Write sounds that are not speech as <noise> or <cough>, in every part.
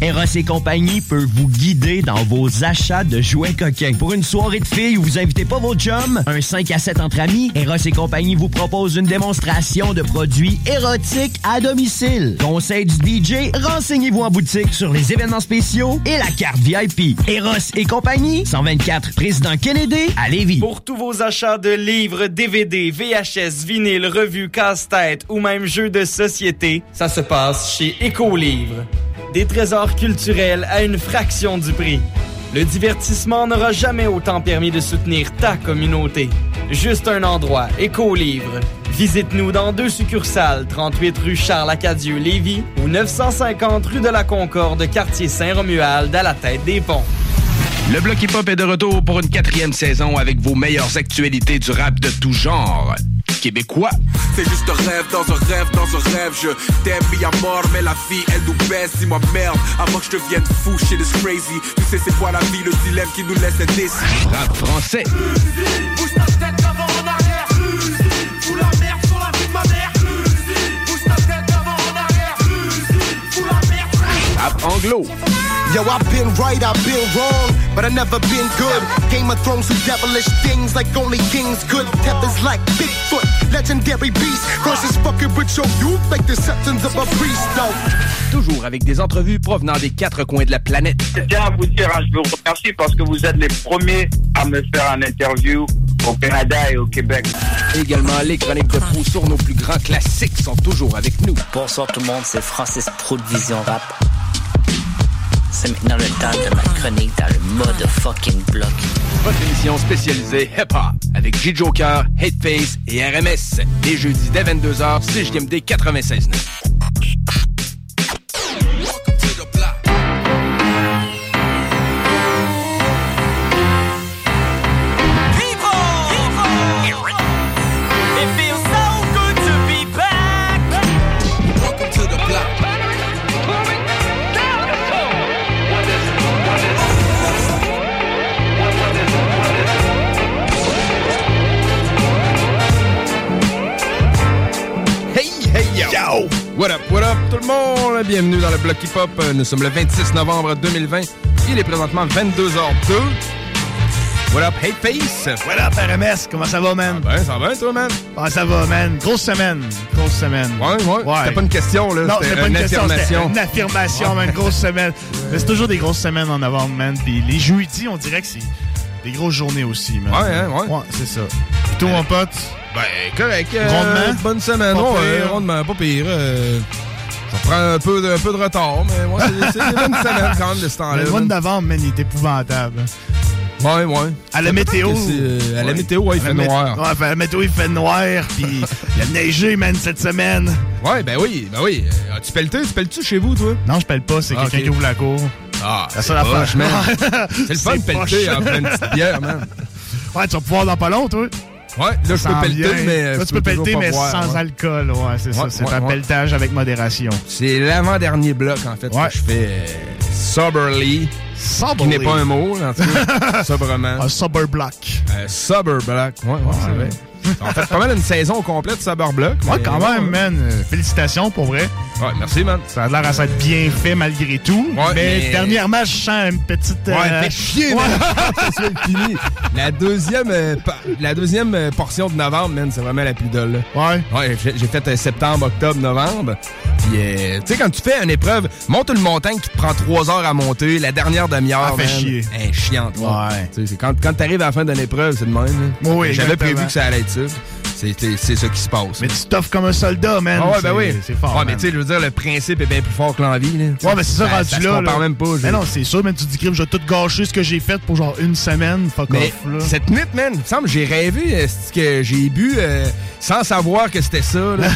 Eros et compagnie peut vous guider dans vos achats de jouets coquins. Pour une soirée de filles où vous invitez pas vos chums, un 5 à 7 entre amis, Eros et compagnie vous propose une démonstration de produits érotiques à domicile. Conseil du DJ, renseignez-vous en boutique sur les événements spéciaux et la carte VIP. Eros et compagnie, 124 Président Kennedy à Lévis. Pour tous vos achats de livres, DVD, VHS, vinyle, revues, casse-tête ou même jeux de société, ça se passe chez Écolivre. Trésors culturels à une fraction du prix. Le divertissement n'aura jamais autant permis de soutenir ta communauté. Juste un endroit, Écolivre. Visite-nous dans deux succursales, 38 rue Charles-Acadieux, Lévis ou 950 rue de la Concorde, quartier Saint-Romuald, à la tête des ponts. Le Bloc Hip Hop est de retour pour une quatrième saison avec vos meilleures actualités du rap de tout genre. Québécois. C'est juste un rêve dans un rêve dans un rêve. Je t'aime mis à mort, mais la vie elle nous baisse. Dis-moi merde, avant que je devienne fou, shit is crazy. Tu sais c'est quoi la vie, le dilemme qui nous laisse indécis. Rap français. Bouge ta tête avant en arrière. Fous la merde sur la vie de ma mère. Bouge ta tête avant en arrière. Fous la merde. Rap anglo. Yo, I've been right, I've been wrong, but I never been good. Game of Thrones do devilish things like only kings could. Peppers like Bigfoot, legendary beast. Versus fucking with your youth like the septons of a priest, though. Toujours avec des entrevues provenant des quatre coins de la planète. Je tiens à vous dire, hein, je vous remercie parce que vous êtes les premiers à me faire un interview au Canada et au Québec. Également, les chroniques de fou sur nos plus grands classiques sont toujours avec nous. Bonsoir tout le monde, c'est Francis Pro de Vision Rap. C'est maintenant le temps de ma chronique dans le mode fucking bloc. Votre émission spécialisée hip-hop avec J-Joker, Hateface et RMS. Les jeudis dès 22h, CJMD 96.9. What up, what up, tout le monde? Bienvenue dans le Bloc Hip Hop. Nous sommes le 26 novembre 2020. Il est présentement 22h02. What up, Hey Face? What up, RMS? Comment ça va, man? Ben, ça va bien, toi, man? Ah, ça va, man. Grosse semaine. Grosse semaine. Ouais, ouais. C'était pas une question, là. Non, C'était pas une, question, affirmation. une affirmation, man. Grosse semaine. Mais c'est toujours des grosses semaines en novembre, man. Puis les jeudis, on dirait que c'est des grosses journées aussi, man. Ouais, hein, ouais. Ouais, c'est ça. Toi, mon pote? Ben, correct. euh, Rondement? Bonne semaine. Pas ouais, pire. rondement, pas pire. euh, ça prend un peu, de, un peu de retard, mais ouais, c'est- une bonne semaine quand même de ce temps-là. Le mois de man. il est épouvantable. Ouais, ouais. À la météo. euh, à la météo, ouais, il À fait noir. Ouais, fait- la météo, il fait noir, puis il a neigé, man, cette semaine. Ouais, ben oui, ben oui. Euh, tu pelleté? Tu pelles-tu chez vous, toi? Non, je pèle pas, c'est Ah, quelqu'un qui ouvre la cour. Ah, La seule <laughs> c'est affaire. le fun de pelleter en pleine petite bière, man. Ouais, tu vas pouvoir dans pas long, toi. Ouais, là, je peux pelleter, mais. euh, Toi, je tu peux pelleter, mais boire, sans alcool. Ouais, c'est ça. C'est ouais, un ouais. pelletage avec modération. C'est l'avant-dernier bloc, en fait, Ouais. que je fais euh, soberly. Soberly. Qui n'est pas un mot, en tout cas. <laughs> sobrement. Un sober block. Euh, Sober Block, ouais, ouais, c'est vrai. En fait, pas mal une saison complète de Sober Block. Ouais, quand même, man. Euh, Félicitations, pour vrai. Ouais, merci, man. Ça a l'air à s'être bien fait malgré tout. Ouais, mais, mais- dernièrement, je sens une petite... Ouais, euh, fait chier, ouais. man. <laughs> Ça soit fini. La deuxième, euh, pa- la deuxième euh, portion de novembre, man, c'est vraiment la plus dolle. là. Ouais. Ouais, j'ai fait euh, septembre, octobre, novembre. Puis, euh, tu sais, quand tu fais une épreuve, monte une montagne qui te prend trois heures à monter, la dernière demi-heure, Ah, fait man, chier. elle est chiante. Ouais. Tu sais, c'est quand, quand t'arrives à la fin d'une épreuve, c'est de même. Oui, J'avais prévu que ça allait être ça. C'est ça qui se passe. Mais tu t'offres comme un soldat, man. Ah ouais, ben oui. C'est fort. Ouais, mais tu sais, je veux dire, le principe est bien plus fort que l'envie. là. Ouais, mais c'est ça, rendu ça là. compare là. même pas. je- Mais non, c'est sûr, mais tu te dis, crime, je vais tout gâcher ce que j'ai fait pour genre une semaine. Fuck Mais off, là. cette nuit, man, il me semble que j'ai rêvé euh, c'est que j'ai bu euh, sans savoir que c'était ça. <laughs> Là,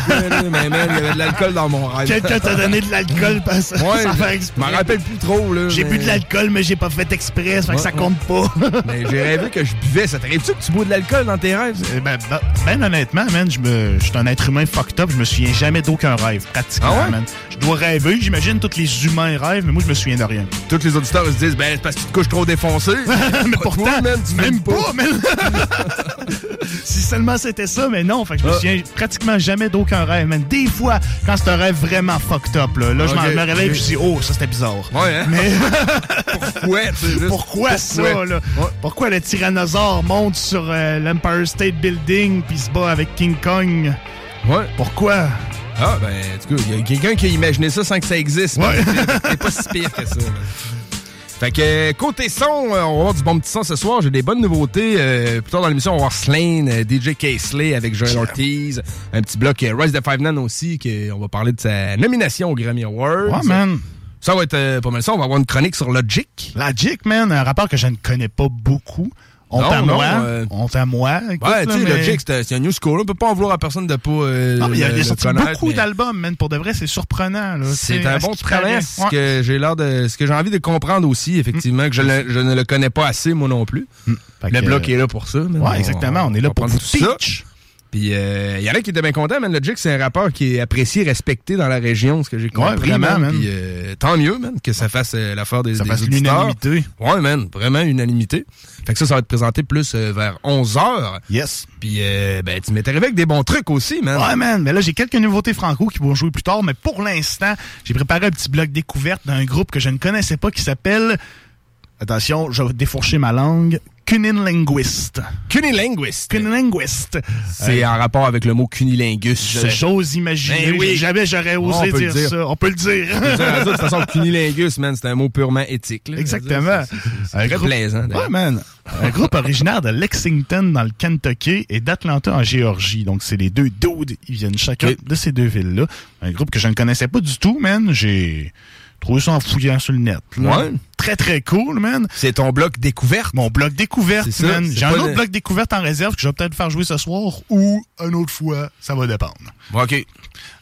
mais man, il y avait de l'alcool dans mon rêve. Quelqu'un t'a donné de l'alcool parce- Ouais, sans faire je exprès. m'en rappelle plus trop. là. J'ai mais- bu de l'alcool, mais j'ai pas fait exprès, ça fait que Ouais, ça ouais. compte pas. Mais j'ai rêvé que je buvais. Ça t'arrive-tu que tu bois de l'alcool dans tes rêves? Eh Ben, ben, ben honnêtement, man, je me, je suis un être humain fucked up. Je me souviens jamais d'aucun rêve, pratiquement, Ah ouais? man. Je dois rêver, j'imagine tous les humains rêvent, mais moi, je me souviens de rien. Tous les auditeurs ils se disent, ben, c'est parce que tu te couches trop défoncé. <laughs> mais pourtant, Toi, man, tu même fumes pas, man. <laughs> si seulement c'était ça, mais non. Fait que je me Ah. souviens pratiquement jamais d'aucun rêve, man. Des fois, quand c'est un rêve vraiment fucked up, là, là je me réveille et je dis, oh, ça c'était bizarre. Ouais, hein? Mais <laughs> Pourquoi? juste pourquoi ça, pourquoi? là? Pourquoi le tyrannosaure monte sur euh, l'Empire State Building? Puis se bat avec King Kong? Ouais. Pourquoi? Ah, ben, en tout cas, il y a quelqu'un qui a imaginé ça sans que ça existe. Ouais. C'est pas si pire que ça. Fait que, côté son, euh, on va avoir du bon petit son ce soir. J'ai des bonnes nouveautés. Euh, plus tard dans l'émission, on va voir Slane, euh, DJ Casely avec Joel Ortiz. Un petit bloc Rise the Five Nine aussi, que on va parler de sa nomination au Grammy Awards. Ouais, man. Ça va être euh, pas mal ça. On va avoir une chronique sur Logic. Logic, man, un rapport que je ne connais pas beaucoup. Honte Non, à moi. euh, Honte à moi. Ouais, tu sais, Logic, c'est un new school. On peut pas en vouloir à personne de pas euh, Non, mais il il a sorti beaucoup d'albums, man. Pour de vrai, c'est surprenant. C'est un bon travail, ce que j'ai l'air de, ce que j'ai envie de comprendre aussi, effectivement, que je, je ne le connais pas assez moi non plus. Fait Le bloc est là pour ça. Ouais, exactement. On est là pour vous teach. Puis il y en a qui étaient bien contents, man. Logic, c'est un rappeur qui est apprécié, respecté dans la région, ce que j'ai compris. vraiment, man. Puis euh, tant mieux, man, que ça fasse euh, l'affaire des, Ça des fasse l'unanimité. Ouais, man, vraiment unanimité. Fait que ça, ça va être présenté plus euh, vers 11h. Yes. Puis, euh, ben, tu m'es arrivé avec des bons trucs aussi, man. Ouais, man. Mais là, j'ai quelques nouveautés franco qui vont jouer plus tard. Mais pour l'instant, j'ai préparé un petit bloc découverte d'un groupe que je ne connaissais pas qui s'appelle. Attention, je vais défourcher ma langue. Cunilinguist. Cunilinguist. Cunilinguist. C'est en rapport avec le mot cunilingus. J'ose imaginer. Ben oui. Jamais j'aurais osé dire, dire. ça. On peut le dire. Dire, de toute façon, cunilingus, man, c'est un mot purement éthique. là. Exactement. C'est- très groupe- plaisant. Ouais, man. Un groupe originaire de Lexington dans le Kentucky et d'Atlanta en Géorgie. Donc, c'est les deux dudes. Ils viennent chacun de ces deux villes-là. Un groupe que je ne connaissais pas du tout, man. J'ai trouvé ça en fouillant sur le net. là. Ouais. Très, très cool, man. C'est ton bloc découverte. Mon bloc découverte, ça, man. J'ai un autre le- bloc découverte en réserve que je vais peut-être faire jouer ce soir ou une autre fois. Ça va dépendre. OK.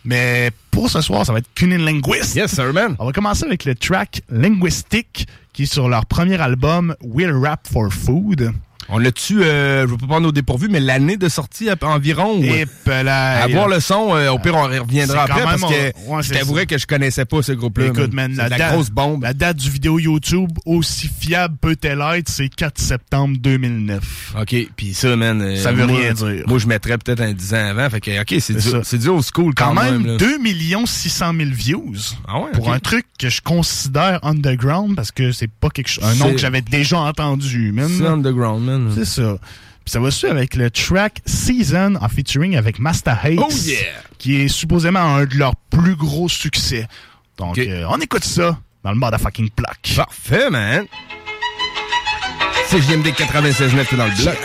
Mais pour ce soir, ça va être Cunilinguist. Yes, sir, man. On va commencer avec le track Linguistic qui est sur leur premier album Will Rap for Food. On l'a-tu, euh, je veux pas prendre au dépourvu, mais l'année de sortie à- environ. Et là, à voir le son, euh, au pire, on reviendra après parce que on- ouais, je t'avouerais que je connaissais pas ce groupe-là. Écoute, man, la, la grosse bombe. la date du vidéo YouTube, aussi fiable peut-elle être, c'est 4 septembre 2009. OK, puis ça, man. euh, Ça veut moi- rien dire. Moi, je mettrais peut-être un 10 ans avant. Fait que, OK, c'est du, c'est du old school quand, Quand même, là. 2 600 000 views. Ah ouais, Pour un truc que je considère underground parce que c'est pas quelque chose, un nom que j'avais déjà entendu, man. C'est underground, man. C'est ça. Puis ça va suivre avec le track Season en featuring avec Master Hates. Oh yeah! Qui est supposément un de leurs plus gros succès. Donc, euh, on écoute ça dans le motherfucking plaque. Parfait, man. C'est JMD 96.9 qui est dans le bloc.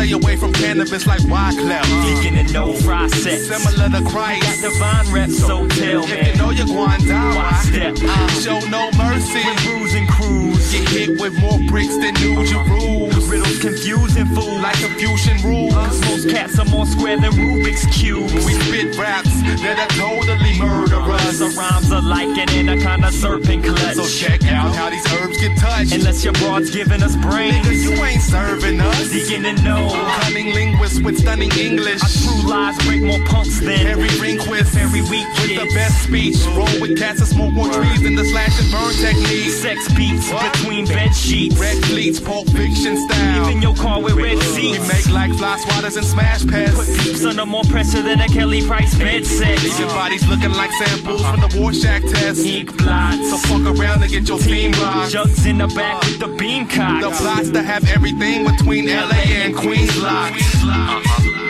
Stay away from cannabis like Wyclef. Geeking and no fry process. Similar to Christ. Got divine reps, so tell me. If you know you're going down, Why step? show no mercy. Bruise and cruise. Get hit with more bricks than New rules. Riddles confusing fool. Like confusion rules. Most cats are more square than Rubik's Cubes. We spit raps that are totally murderous. The rhymes are like an anaconda serpent clutch. So check out how these herbs get touched. Unless your broad's giving us brains. Nigga, you ain't serving us. Seeking to know. Cunning linguist with stunning English. Our true lies break more punks than Harry Rehnquist. Every week With the best speech. Roll with cats and smoke more trees than the slash and burn technique. Sex beats between bed sheets. Red fleets, Pulp Fiction style. Leaving your car with red seats. We make like fly swatters and smash Put pests. peeps under more pressure than a Kelly Price bed set. Leave your bodies looking like samples from the Rorschach test. Ink blots. So fuck around and get your team rocked. Jugs in the back with the beam cock. The plots to have everything between LA and Queens locked.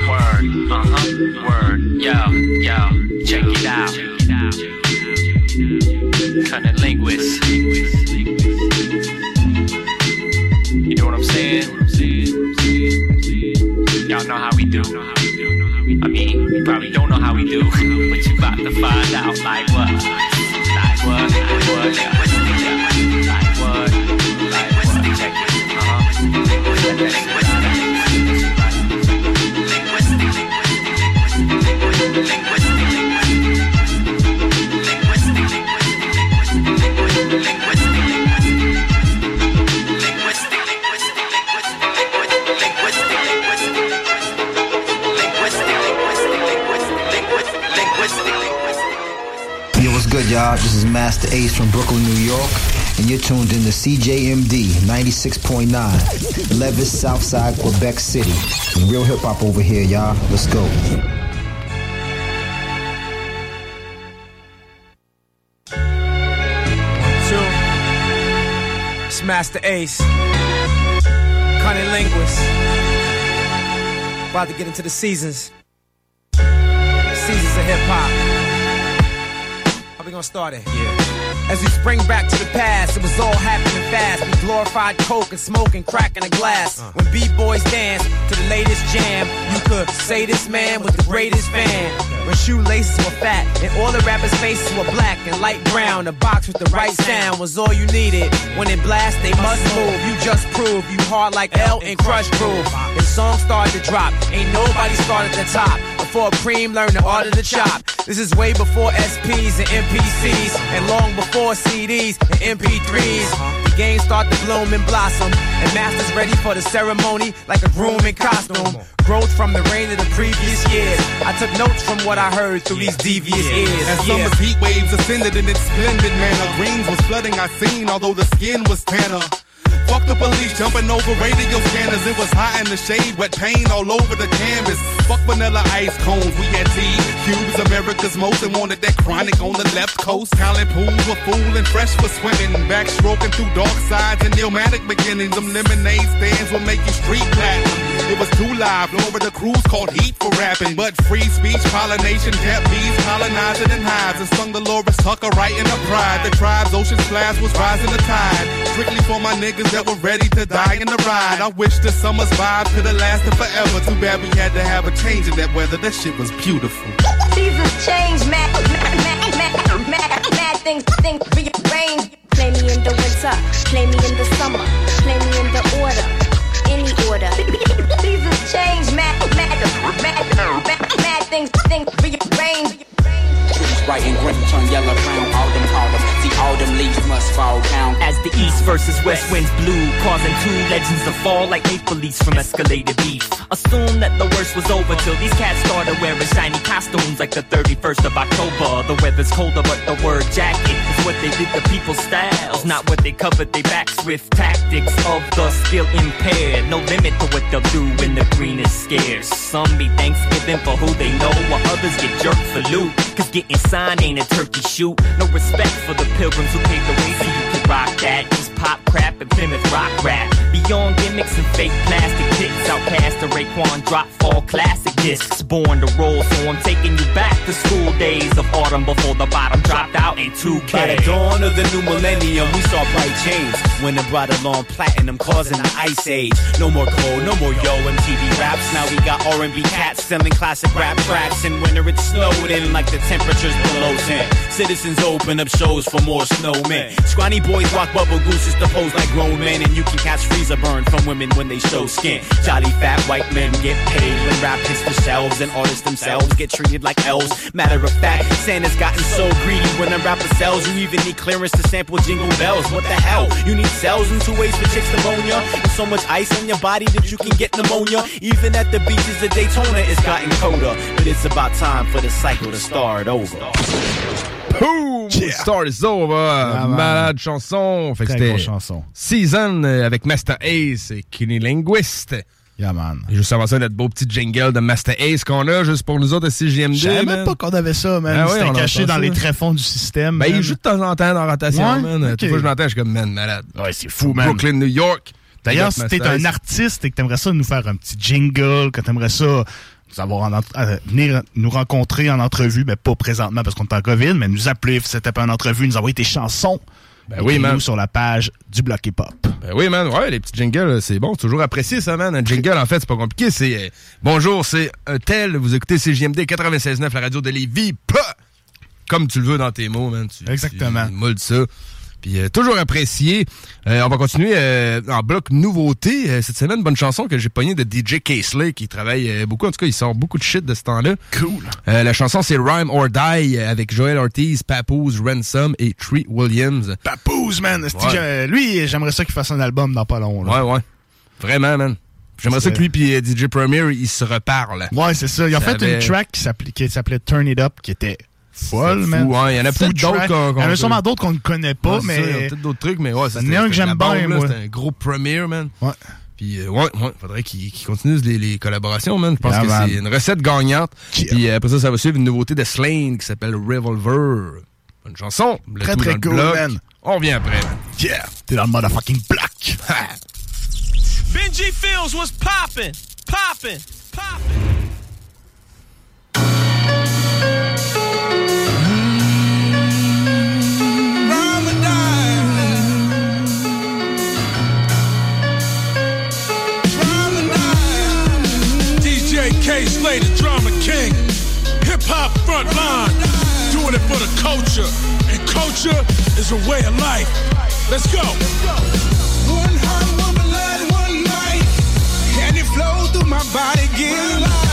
Word, uh-huh, word. Yo, yo, check it out. Cunning linguist. I'm saying? Y'all know how we do. I mean, you probably don't know how we do, but you about to find out like what? Like what? Like what? Y'all? This is Master Ace from Brooklyn, New York, and you're tuned in to CJMD 96.9, Levis, Southside, Quebec City. Real hip hop over here, y'all. Let's go. Two. It's Master Ace. Cunning linguist. About to get into the seasons. Seasons of hip hop. How we gonna start it? Yeah. As we spring back to the past, it was all happening fast. We glorified coke and smoking, cracking a glass. When b-boys dance to the latest jam, you could say this man was the greatest fan. When shoelaces were fat and all the rappers' faces were black and light brown, a box with the right sound was all you needed. When it blast, they must move. You just prove you hard like L and Crush Groove. And songs started to drop. Ain't nobody started at the top. Before Preem learned the art of the chop. This is way before SPs and MPCs, and long before CDs and MP3s. The game start to bloom and blossom, and masters ready for the ceremony like a groom in costume. Growth from the rain of the previous years. I took notes from what I heard through these devious ears. As summer's heat waves ascended in its splendid manner, greens was flooding our scene, although the skin was tanner. Fuck the police jumping over radio scanners. It was hot in the shade, wet paint all over the canvas. Fuck vanilla ice cones, we had tea. Cubes, America's most, and wanted that chronic on the left coast. Talent pools were full and fresh for swimming. Backstroking through dark sides and pneumatic beginnings. Them lemonade stands will make you street platinum. It was too live, over the cruise called heat for rapping. But free speech, pollination, kept bees colonizing in hives. And sung the Loris Tucker right in the pride. The tribe's ocean splash was rising the tide. Strictly for my niggas that were ready to die in the ride. I wish the summer's vibe could have lasted forever. Too bad we had to have a change in that weather. That shit was beautiful. Seasons change, mad, mad, mad, mad, mad, things, things rearrange. Play me in the winter, play me in the summer, play me in the order, any order. Seasons change, mad, mad, mad, mad, mad things, things rearrange. Right and green turn yellow brown, autumn, autumn. See, autumn leaves must fall down. As the east versus west winds blew, causing two legends to fall like maple leaves from escalated beef. Assume that the worst was over till these cats started wearing shiny costumes like the 31st of October. The weather's colder, but the word jacket is what they did to people's styles, not what they covered their backs with. Tactics of the skill impaired, no limit to what they'll do when the green is scarce. Some be Thanksgiving for who they know, while others get jerked for loot. Cause getting signed ain't a turkey shoot. No respect for the pilgrims who paved the way so you can rock that. Pop crap and Plymouth rock rap. Beyond gimmicks and fake plastic tits. Outcast the Raekwon drop fall classic discs. Born to roll, so I'm taking you back to school days of autumn before the bottom dropped out in 2K. By the dawn of the new millennium, we saw bright change. When it brought along platinum, causing the ice age. No more cold, no more yo MTV raps. Now we got R&B cats selling classic rap tracks. In winter it snowed in like the temperatures below 10. Citizens open up shows for more snowmen. Scrawny boys rock bubble bitches to pose like grown men, and you can catch freezer burn from women when they show skin. Jolly fat white men get paid when rap hits the shelves, and artists themselves get treated like elves. Matter of fact, Santa's gotten so greedy when a rapper sells, you even need clearance to sample jingle bells. What the hell? You need cells and two ways for chicks pneumonia, and so much ice on your body that you can get pneumonia. Even at the beaches of Daytona, it's gotten colder, but it's about time for the cycle to start over. Boom! Start is over. man. Malade chanson. Fait Très c'était grosse chanson. Season euh, avec Master Ace et Kenny Linguist. Yeah, man. Et juste avant ça, notre beau petit jingle de Master Ace qu'on a juste pour nous autres à CGMD. Je savais même pas qu'on avait ça, man. Ah ouais, C'était caché dans ça. les tréfonds du système. Ben, il joue de temps en temps dans la rotation, Ouais? man. Ok. Toute fois que je l'entends, je suis comme, man, malade. Ouais, c'est fou, man. Brooklyn, New York. D'ailleurs, si t'es un artiste et que t'aimerais ça nous faire un petit jingle, que t'aimerais ça nous avoir en ent- euh, venir nous rencontrer en entrevue, mais pas présentement parce qu'on est en COVID, mais nous appeler, c'était pas en entrevue, nous envoyer tes chansons. Ben oui, man. sur la page du Bloc Hip Hop. Ben oui, man. Ouais, les petits jingles, c'est bon. Toujours apprécié, ça, man. Un jingle, en fait, c'est pas compliqué. C'est euh, bonjour, c'est un tel. Vous écoutez CJMD 96.9, la radio de Lévis. Pah! Comme tu le veux dans tes mots, man. Tu, Exactement. Tu moules ça. Puis euh, toujours apprécié. Euh, on va continuer euh, en bloc nouveauté. Euh, cette semaine, bonne chanson que j'ai pognée de DJ Caseley qui travaille euh, beaucoup. En tout cas, il sort beaucoup de shit de ce temps-là. Cool. Euh, la chanson, c'est Rhyme or Die avec Joel Ortiz, Papoose, Ransom et Tree Williams. Papoose, man. Ouais. Lui, j'aimerais ça qu'il fasse un album dans pas long. là. Ouais, ouais. Vraiment, man. J'aimerais ça que lui et DJ Premier, ils se reparlent. Ouais, c'est ça. Ils ont Ça fait avait- une track qui s'appelait Turn It Up, qui était folle, C'est man. fou, hein. Il y en a peut-être d'autres qu'on- Il y en a sûrement d'autres qu'on ne connaît pas, Ouais, c'est ça, il y a mais. peut-être d'autres trucs, mais ouais, Il y en a un que j'aime bien, moi. C'est un gros Premier, man. Ouais. Puis, euh, ouais, ouais, faudrait qu'il qu'il continue les, les collaborations, man. Je pense Yeah, que c'est une recette gagnante. Puis euh, après ça, ça va suivre une nouveauté de Slane qui s'appelle Revolver. Une chanson. Le Très, très cool, bloc. man. On revient après, man. Yeah, t'es dans le motherfucking block. <laughs> Benji Fields was popping, popping, popping. Slay, the drama king. Hip hop front line. Doing it for the culture. And culture is a way of life. Let's go. One hot woman, blood, one night. And it flow through my body, get alive.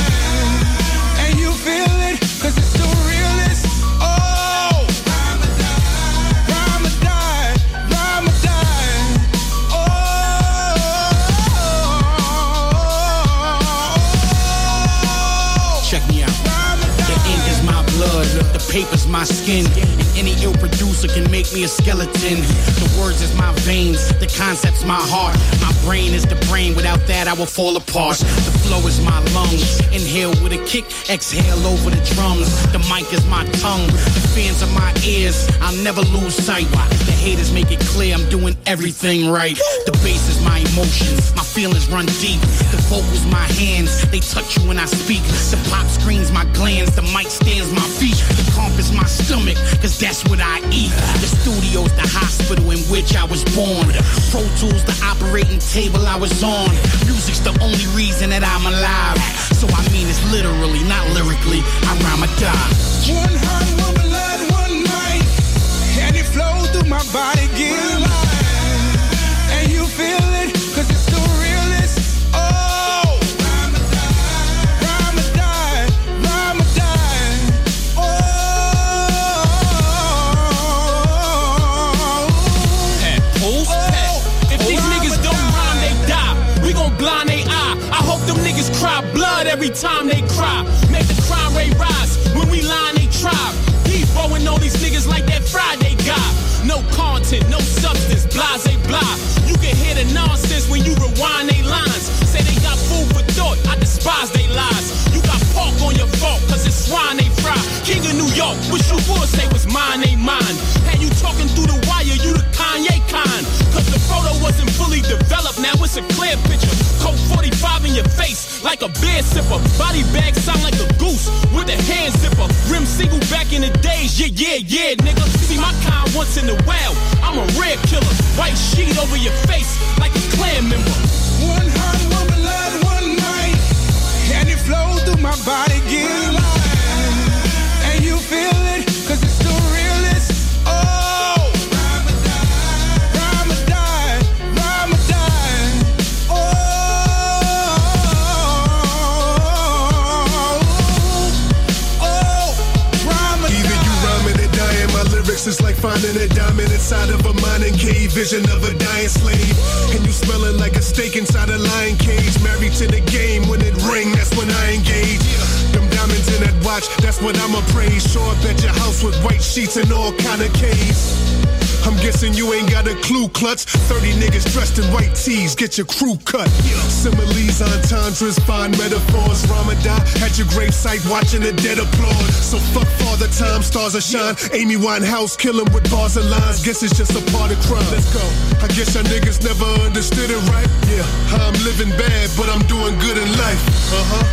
Paper's my skin. And any ill producer can make me a skeleton. The words is my veins, the concept's my heart. My brain is the brain, without that I will fall apart. The flow is my lungs, inhale with a kick, exhale over the drums. The mic is my tongue, the fans are my ears. I'll never lose sight. The haters make it clear I'm doing everything right. The bass is my emotions, my feelings run deep. The vocals my hands, they touch you when I speak. The pop screens my glands, the mic stands my feet. The comp my stomach, cause that's what I eat. The studio's the hospital in which I was born. Pro Tools the operating table I was on. Music's the only reason that I'm alive. So I mean it's literally, not lyrically. I rhyme or die. One hot woman, blood, one night. And it flow through my body, get blood every time they cry. Make the crime rate rise when we line they tribe. Deep and all these niggas like that Friday guy. No content, no substance, blase blah. You can hear the nonsense when you rewind they lines. Say they got food for thought, I despise they lies. You got pork on your fault, cause it's swine they fry. King of New York, wish you would say was mine, ain't mine. Had you talking through the wire, you the Kanye kind. Cause the photo wasn't fully developed, now it's a clear picture. Coke 45 in your face, like a beer sipper. Body bag sound like a goose with a hand zipper. Rim single back in the days, yeah, yeah, yeah, nigga. See my kind once in a while, I'm a rare killer. White sheet over your face, like a clan member. One hot woman, blood, one night. And it flow through my body, get alive. And you feel it, is like finding a diamond inside of a mining cave. Vision of a dying slave. And you smelling like a steak inside a lion cage. Married to the game. When it ring, that's when I engage. Them diamonds in that watch, that's what I'ma praise. Show up at your house with white sheets and all kind of caves. I'm guessing you ain't got a clue, clutch. 30 niggas dressed in white tees, get your crew cut. Similes, entendres, fine metaphors. Ramadan at your gravesite, watching the dead applaud. So fuck father time, stars are shine. Amy Winehouse, kill 'em with bars and lines. Guess it's just a part of crime. Let's go. I guess y'all niggas never understood it right. Yeah, I'm living bad, but I'm doing good in life. Uh huh.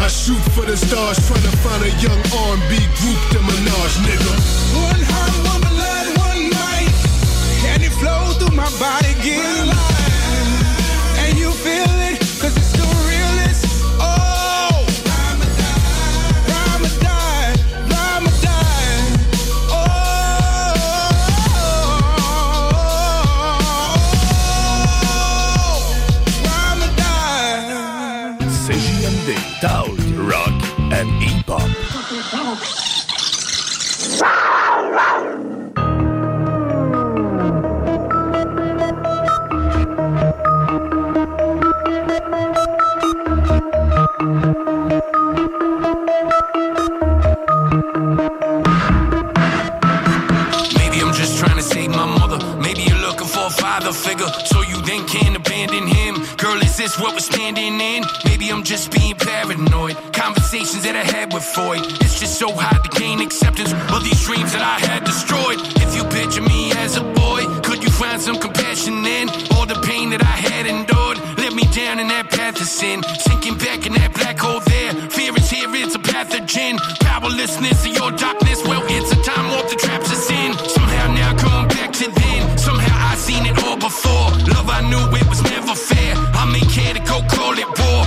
I shoot for the stars, trying to find a young R&B group, the Minaj, nigga. This what we're standing in? Maybe I'm just being paranoid. Conversations that I had with Freud. It's just so hard to gain acceptance of these dreams that I had destroyed. If you picture me as a boy, could you find some compassion in all the pain that I had endured? Let me down in that path of sin, sinking back in that black hole there. Fear is here, it's a pathogen. Powerlessness of your darkness, well, it's a time warp that traps us in. Somehow now going back to then. Somehow I seen it all before. Love, I knew it was never to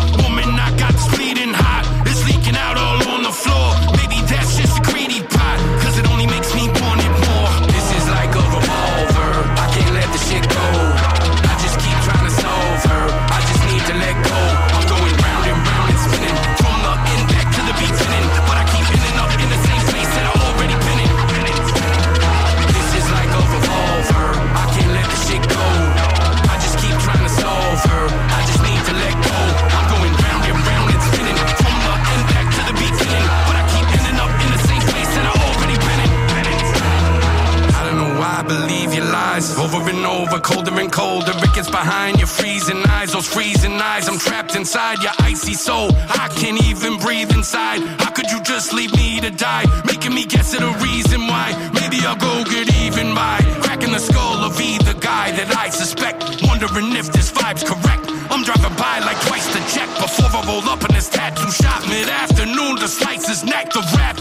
colder. It gets behind your freezing eyes, those freezing eyes. I'm trapped inside your icy soul. I can't even breathe inside. How could you just leave me to die? Making me guess at a reason why. Maybe I'll go get even by cracking the skull of either guy that I suspect. Wondering if this vibe's correct. I'm driving by like twice the check before I roll up in this tattoo shop mid afternoon to slice his neck. The wrath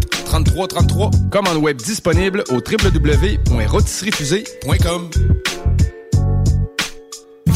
3333. Commande web disponible au www.rôtisseriefusée.com.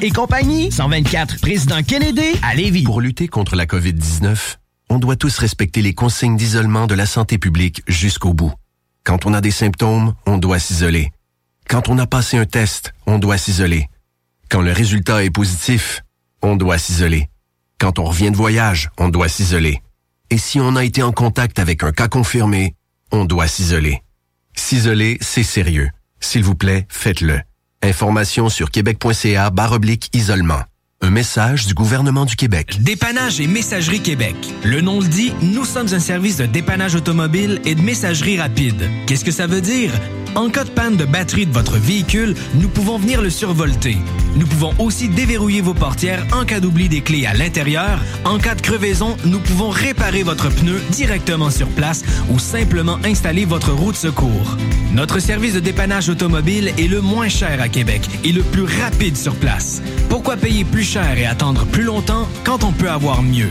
Et compagnie, 124 Président Kennedy à Lévis. Pour lutter contre la COVID-19, on doit tous respecter les consignes d'isolement de la santé publique jusqu'au bout. Quand on a des symptômes, on doit s'isoler. Quand on a passé un test, on doit s'isoler. Quand le résultat est positif, on doit s'isoler. Quand on revient de voyage, on doit s'isoler. Et si on a été en contact avec un cas confirmé, on doit s'isoler. S'isoler, c'est sérieux. S'il vous plaît, faites-le. Information sur québec.ca oblique isolement. Un message du gouvernement du Québec. Dépannage et Messagerie Québec. Le nom le dit, nous sommes un service de dépannage automobile et de messagerie rapide. Qu'est-ce que ça veut dire? En cas de panne de batterie de votre véhicule, nous pouvons venir le survolter. Nous pouvons aussi déverrouiller vos portières en cas d'oubli des clés à l'intérieur. En cas de crevaison, nous pouvons réparer votre pneu directement sur place ou simplement installer votre roue de secours. Notre service de dépannage automobile est le moins cher à Québec et le plus rapide sur place. Pourquoi payer plus cher et attendre plus longtemps quand on peut avoir mieux?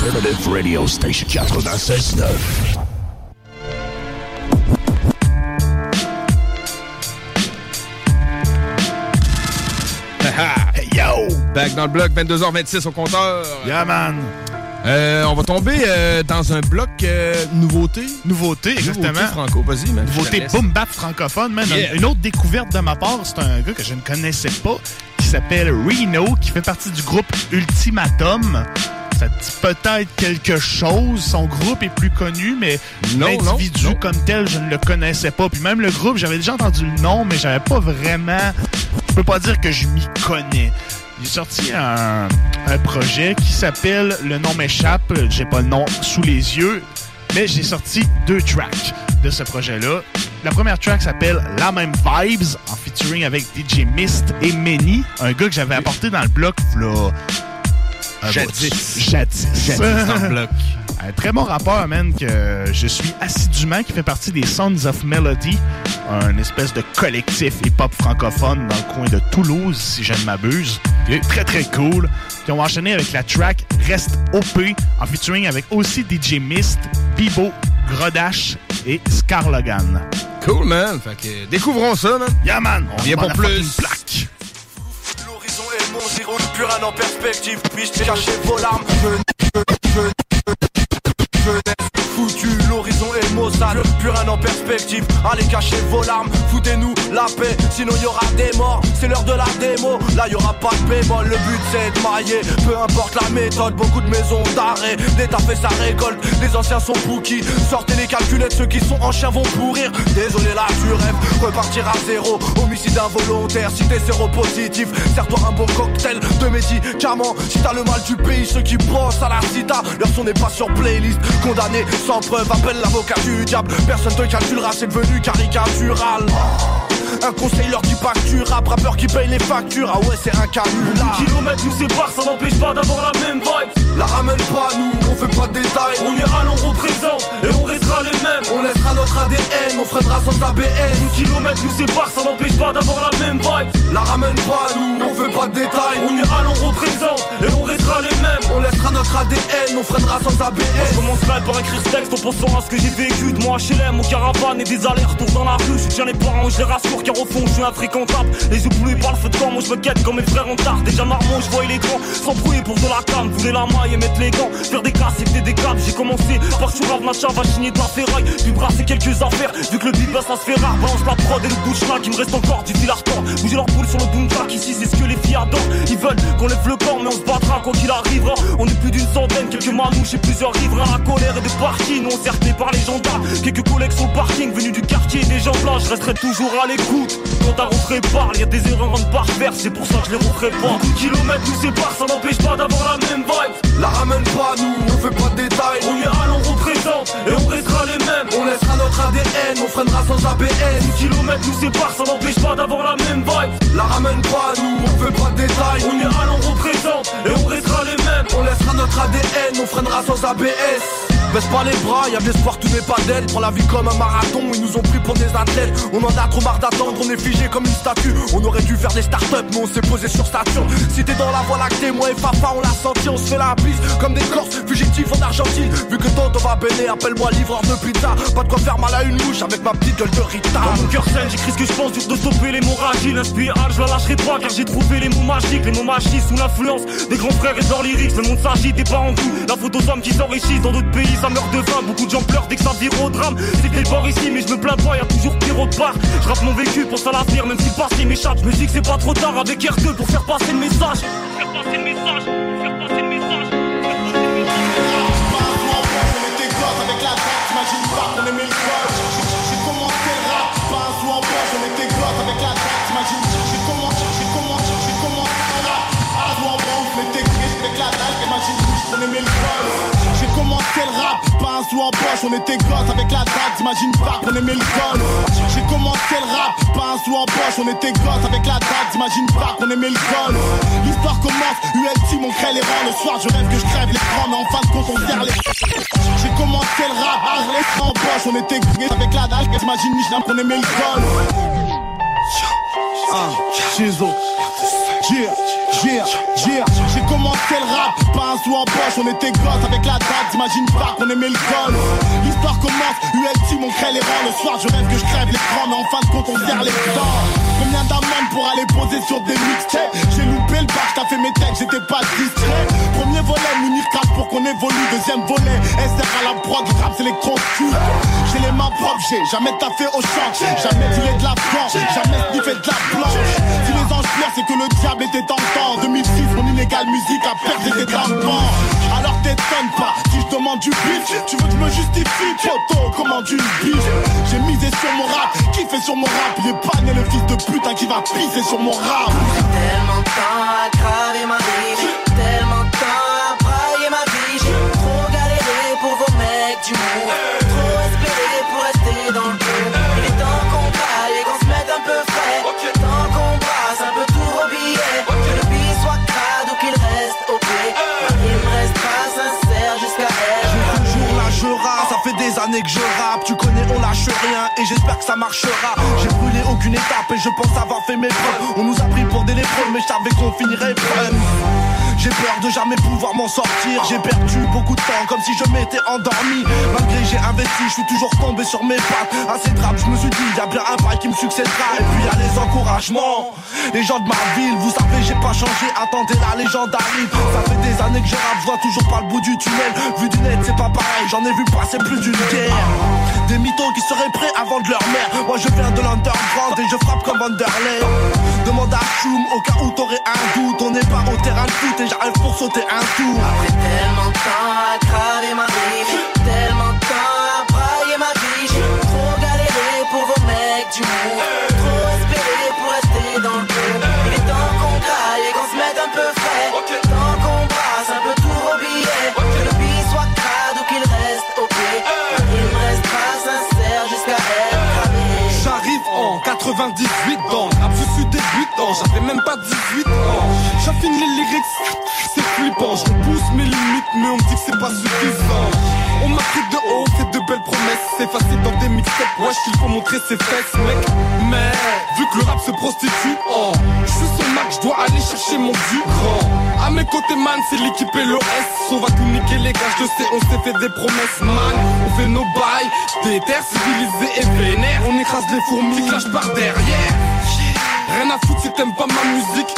Alternative Radio Station 96.9. <laughs> hey yo! Back dans le bloc, 22h26 au compteur. Yeah, man! Euh, on va tomber euh, dans un bloc euh, nouveauté. Nouveauté, exactement. Nouveauté franco, vas-y, man. Nouveauté boom bap francophone, man. Yeah. Une autre découverte de ma part, c'est un gars que je ne connaissais pas, qui s'appelle Reno, qui fait partie du groupe Ultimatum. Ça dit peut-être quelque chose. Son groupe est plus connu, mais l'individu comme tel, je ne le connaissais pas. Puis même le groupe, j'avais déjà entendu le nom, mais j'avais pas vraiment... Je peux pas dire que je m'y connais. Il est sorti un, un projet qui s'appelle Le nom m'échappe. J'ai pas le nom sous les yeux, mais j'ai sorti deux tracks de ce projet-là. La première track s'appelle La même Vibes, en featuring avec DJ Mist et Many, un gars que j'avais apporté dans le bloc, là. Un Jadis. Jadis. Jadis dans le bloc. Un très bon rappeur, man, que je suis assidûment, qui fait partie des Sons of Melody, un espèce de collectif hip-hop francophone dans le coin de Toulouse, si je ne m'abuse. Très, très cool. Puis on va enchaîner avec la track Reste OP, en featuring avec aussi DJ Mist, Bibo, Grodash et Scarlogan. Cool, man. Fait que découvrons ça, man. Yeah, man. On vient pour plus. plaque. Mon zéro, plus rien en perspective. Puisse cacher vos larmes. Je, je, je, je, je, sale, plus rien en perspective. Allez cacher vos larmes, foutez-nous la paix, sinon y aura des morts. C'est l'heure de la démo, là y aura pas de bémol. Le but c'est de mailler, peu importe la méthode. Beaucoup de maisons d'arrêt, l'État fait sa récolte. Les anciens sont bouquis, sortez les calculettes, ceux qui sont en chien vont pourrir. Désolé là tu rêves, repartir à zéro. Homicide involontaire, si t'es séropositif, serre-toi un bon cocktail de médicaments. Si t'as le mal du pays, ceux qui bossent à la cita, leur son n'est pas sur playlist. Condamné sans preuve, appelle l'avocat du diable. Personne te calculera, c'est devenu caricatural. Un conseil leur dit pas que tu rap, rappeur qui paye les factures, ah ouais c'est un canular Kilomètres nous séparent, ça n'empêche pas d'avoir la même vibe La ramène pas nous, on fait pas de détails On ira, l'on représente et on On laissera notre ADN, on freinera sans ABN Kilomètres nous séparent, ça n'empêche pas d'avoir la même vibe. La ramène pas nous, on fait pas de détails. On ira, l'on représente et on restera les mêmes. On laissera notre ADN, on freinera sans ABN Je commencerai par écrire ce texte en pensant à ce que j'ai vécu De mon HLM, mon caravane et des allers-retours dans la rue. Je tiens les parents, je les rassure car au fond je suis infréquentable. Les yeux bleus par le feu de camp, moi je me quête comme mes frères en tard. Déjà marmont, je voyais les grands s'embrouiller pour de la cam Voulais la maille et mettre les gants, faire des casses et des câbles J'ai commencé par sur ma chave à chigner de la ferraille Puis brasser quelques affaires, vu que le beat bah, ça se fait rare. Balance la prod et le chemin qui me reste encore du fil à retordre. Bouger leur boule sur le boom track, ici c'est ce que les filles adorent. Ils veulent qu'on lève le corps mais on se battra quoi qu'il arrivera. On est plus d'une centaine, quelques manouches et plusieurs riverains. La colère et des parkings, on cerclés par les gendarmes Quelques collègues sur le parking, venus du quartier des gens blancs Je resterai toujours à l'écoute. Quand ta rentrée parle, y a des erreurs en par faire, c'est pour ça que je les referai pas. Beaucoup de kilomètres nous séparent, ça n'empêche pas d'avoir la même vibe. La ramène pas nous, on fait pas de détails. On ira, l'on représente. Et on restera les mêmes. On laissera notre ADN, on freinera sans ABN. Beaucoup de kilomètres nous séparent, ça n'empêche pas d'avoir la même vibe. La ramène pas nous, on fait pas de détails. On ira, l'on représente et on restera les mêmes. On laissera notre ADN, on freinera sans ABS. Baisse pas les bras, y'a de l'espoir, tout n'est pas d'aile. Prends la vie comme un marathon, ils nous ont pris pour des athlètes. On en a trop marre d'attendre, on est figé comme une statue. On aurait dû faire des startups, mais on s'est posé sur station. Si t'es dans la voie lactée, moi et Fafa, on l'a senti, on se fait la bise comme des corses fugitifs en Argentine. Vu que on va béné, appelle-moi livreur de pizza. Pas de quoi faire mal à une mouche avec ma petite gueule de Rita. Dans mon cœur sain, j'écris ce que je pense, dur de stopper l'hémorragie. L'inspirale, je la lâcherai pas car j'ai trouvé les mots magiques. Les mots magiques sous l'influence des grands frères et de leurs lyrics. Le monde s'agite et pas en coup. La photo d'hommes qui s'enrichissent dans d'autres pays, ça meurt de faim. Beaucoup de gens pleurent dès que ça vire au drame. C'était bord ici, mais je me plains pas, y'a toujours pire autre part. Je rappe mon vécu, pense à l'avenir, même si le passé m'échappe. Je me dis que c'est pas trop tard avec R2 pour faire passer le message. Faire passer le message, faire passer le message. Rap, pas un sou en poche, on était glotte avec la date, t'imagines pas qu'on aimait le code J'ai commencé le rap, pas un sou en poche, on était glotte avec la date, t'imagines pas qu'on aimait le code L'histoire commence, ULT mon crée les rangs, le soir je rêve que je crève l'écran, mais en fin de compte on serre les... J'ai commencé le rap, Harley en poche, on était gris avec la dalle, t'imagines Michelin qu'on aimait le col. Ah, Chizo. Yeah, yeah, yeah. J'ai commencé le rap, pas un sou en poche, on était gosse avec la date, t'imagines pas qu'on aimait le col. L'histoire commence, ULT mon crée les rangs, le soir je rêve que je crève l'écran, mais en fin de compte on serre les dents. Combien d'amendes pour aller poser sur des mixtapes? J'ai loupé le bac, t'as fait mes textes, j'étais pas distrait Premier volet, Munir craque pour qu'on évolue Deuxième volet, SR à la prod, le rap électron J'ai les mains propres, j'ai jamais taffé au champ Jamais tiré de la France, jamais sniffé de la blanche Si les anges pleurent, c'est que le diable était En 2006, mon illégale musique a perdu des tampons Alors t'étonnes pas, si je demande du bif. Tu veux que je me justifie, photo, commande une biche J'ai misé sur mon rap, kiffé sur mon rap. Il est pas né le fils de putain qui va pisser sur mon rap. Tellement de temps à ma vie. Tellement de temps à ma J'ai trop galéré pour vos mecs du monde que je rappe Tu connais on lâche rien et j'espère que ça marchera. J'ai brûlé aucune étape et je pense avoir fait mes preuves. On nous a pris pour des lépreux mais je savais qu'on finirait preuve J'ai peur de jamais pouvoir m'en sortir. J'ai perdu beaucoup de temps comme si je m'étais endormi. Malgré j'ai investi, je suis toujours tombé sur mes pattes. À ces trappes, je me suis dit, y a bien un bail qui me succédera. Et puis y a les encouragements. Les gens de ma ville, vous savez, j'ai pas changé. Attendez, la légende arrive. Ça fait des années que je rappe, vois toujours pas le bout du tunnel. Vu du net, c'est pas pareil, j'en ai vu passer plus d'une guerre. Des mythos qui seraient prêts avant de leur mère. Moi je viens de l'underground et je frappe comme Vanderlei. Demande à Choum au cas où t'aurais un doute. On n'est pas au terrain de foot et j'arrive pour sauter un tour. Après tellement de temps à J'affine les lyrics, c'est flippant, je repousse mes limites, mais on me dit que c'est pas suffisant. On m'a pris de haut, fait de belles promesses, c'est facile dans des mixtapes, wesh, il faut montrer ses fesses, mec. Mais, vu que le rap se prostitue, oh, je suis son max, je dois aller chercher mon du grand. À mes côtés, man, c'est l'équipe et l'OS, on va tout niquer les gars, je sais, on s'est fait des promesses, man. On fait nos bails, des terres civilisées et vénères, on écrase les fourmis qui par derrière. Rien à foutre si t'aimes pas ma musique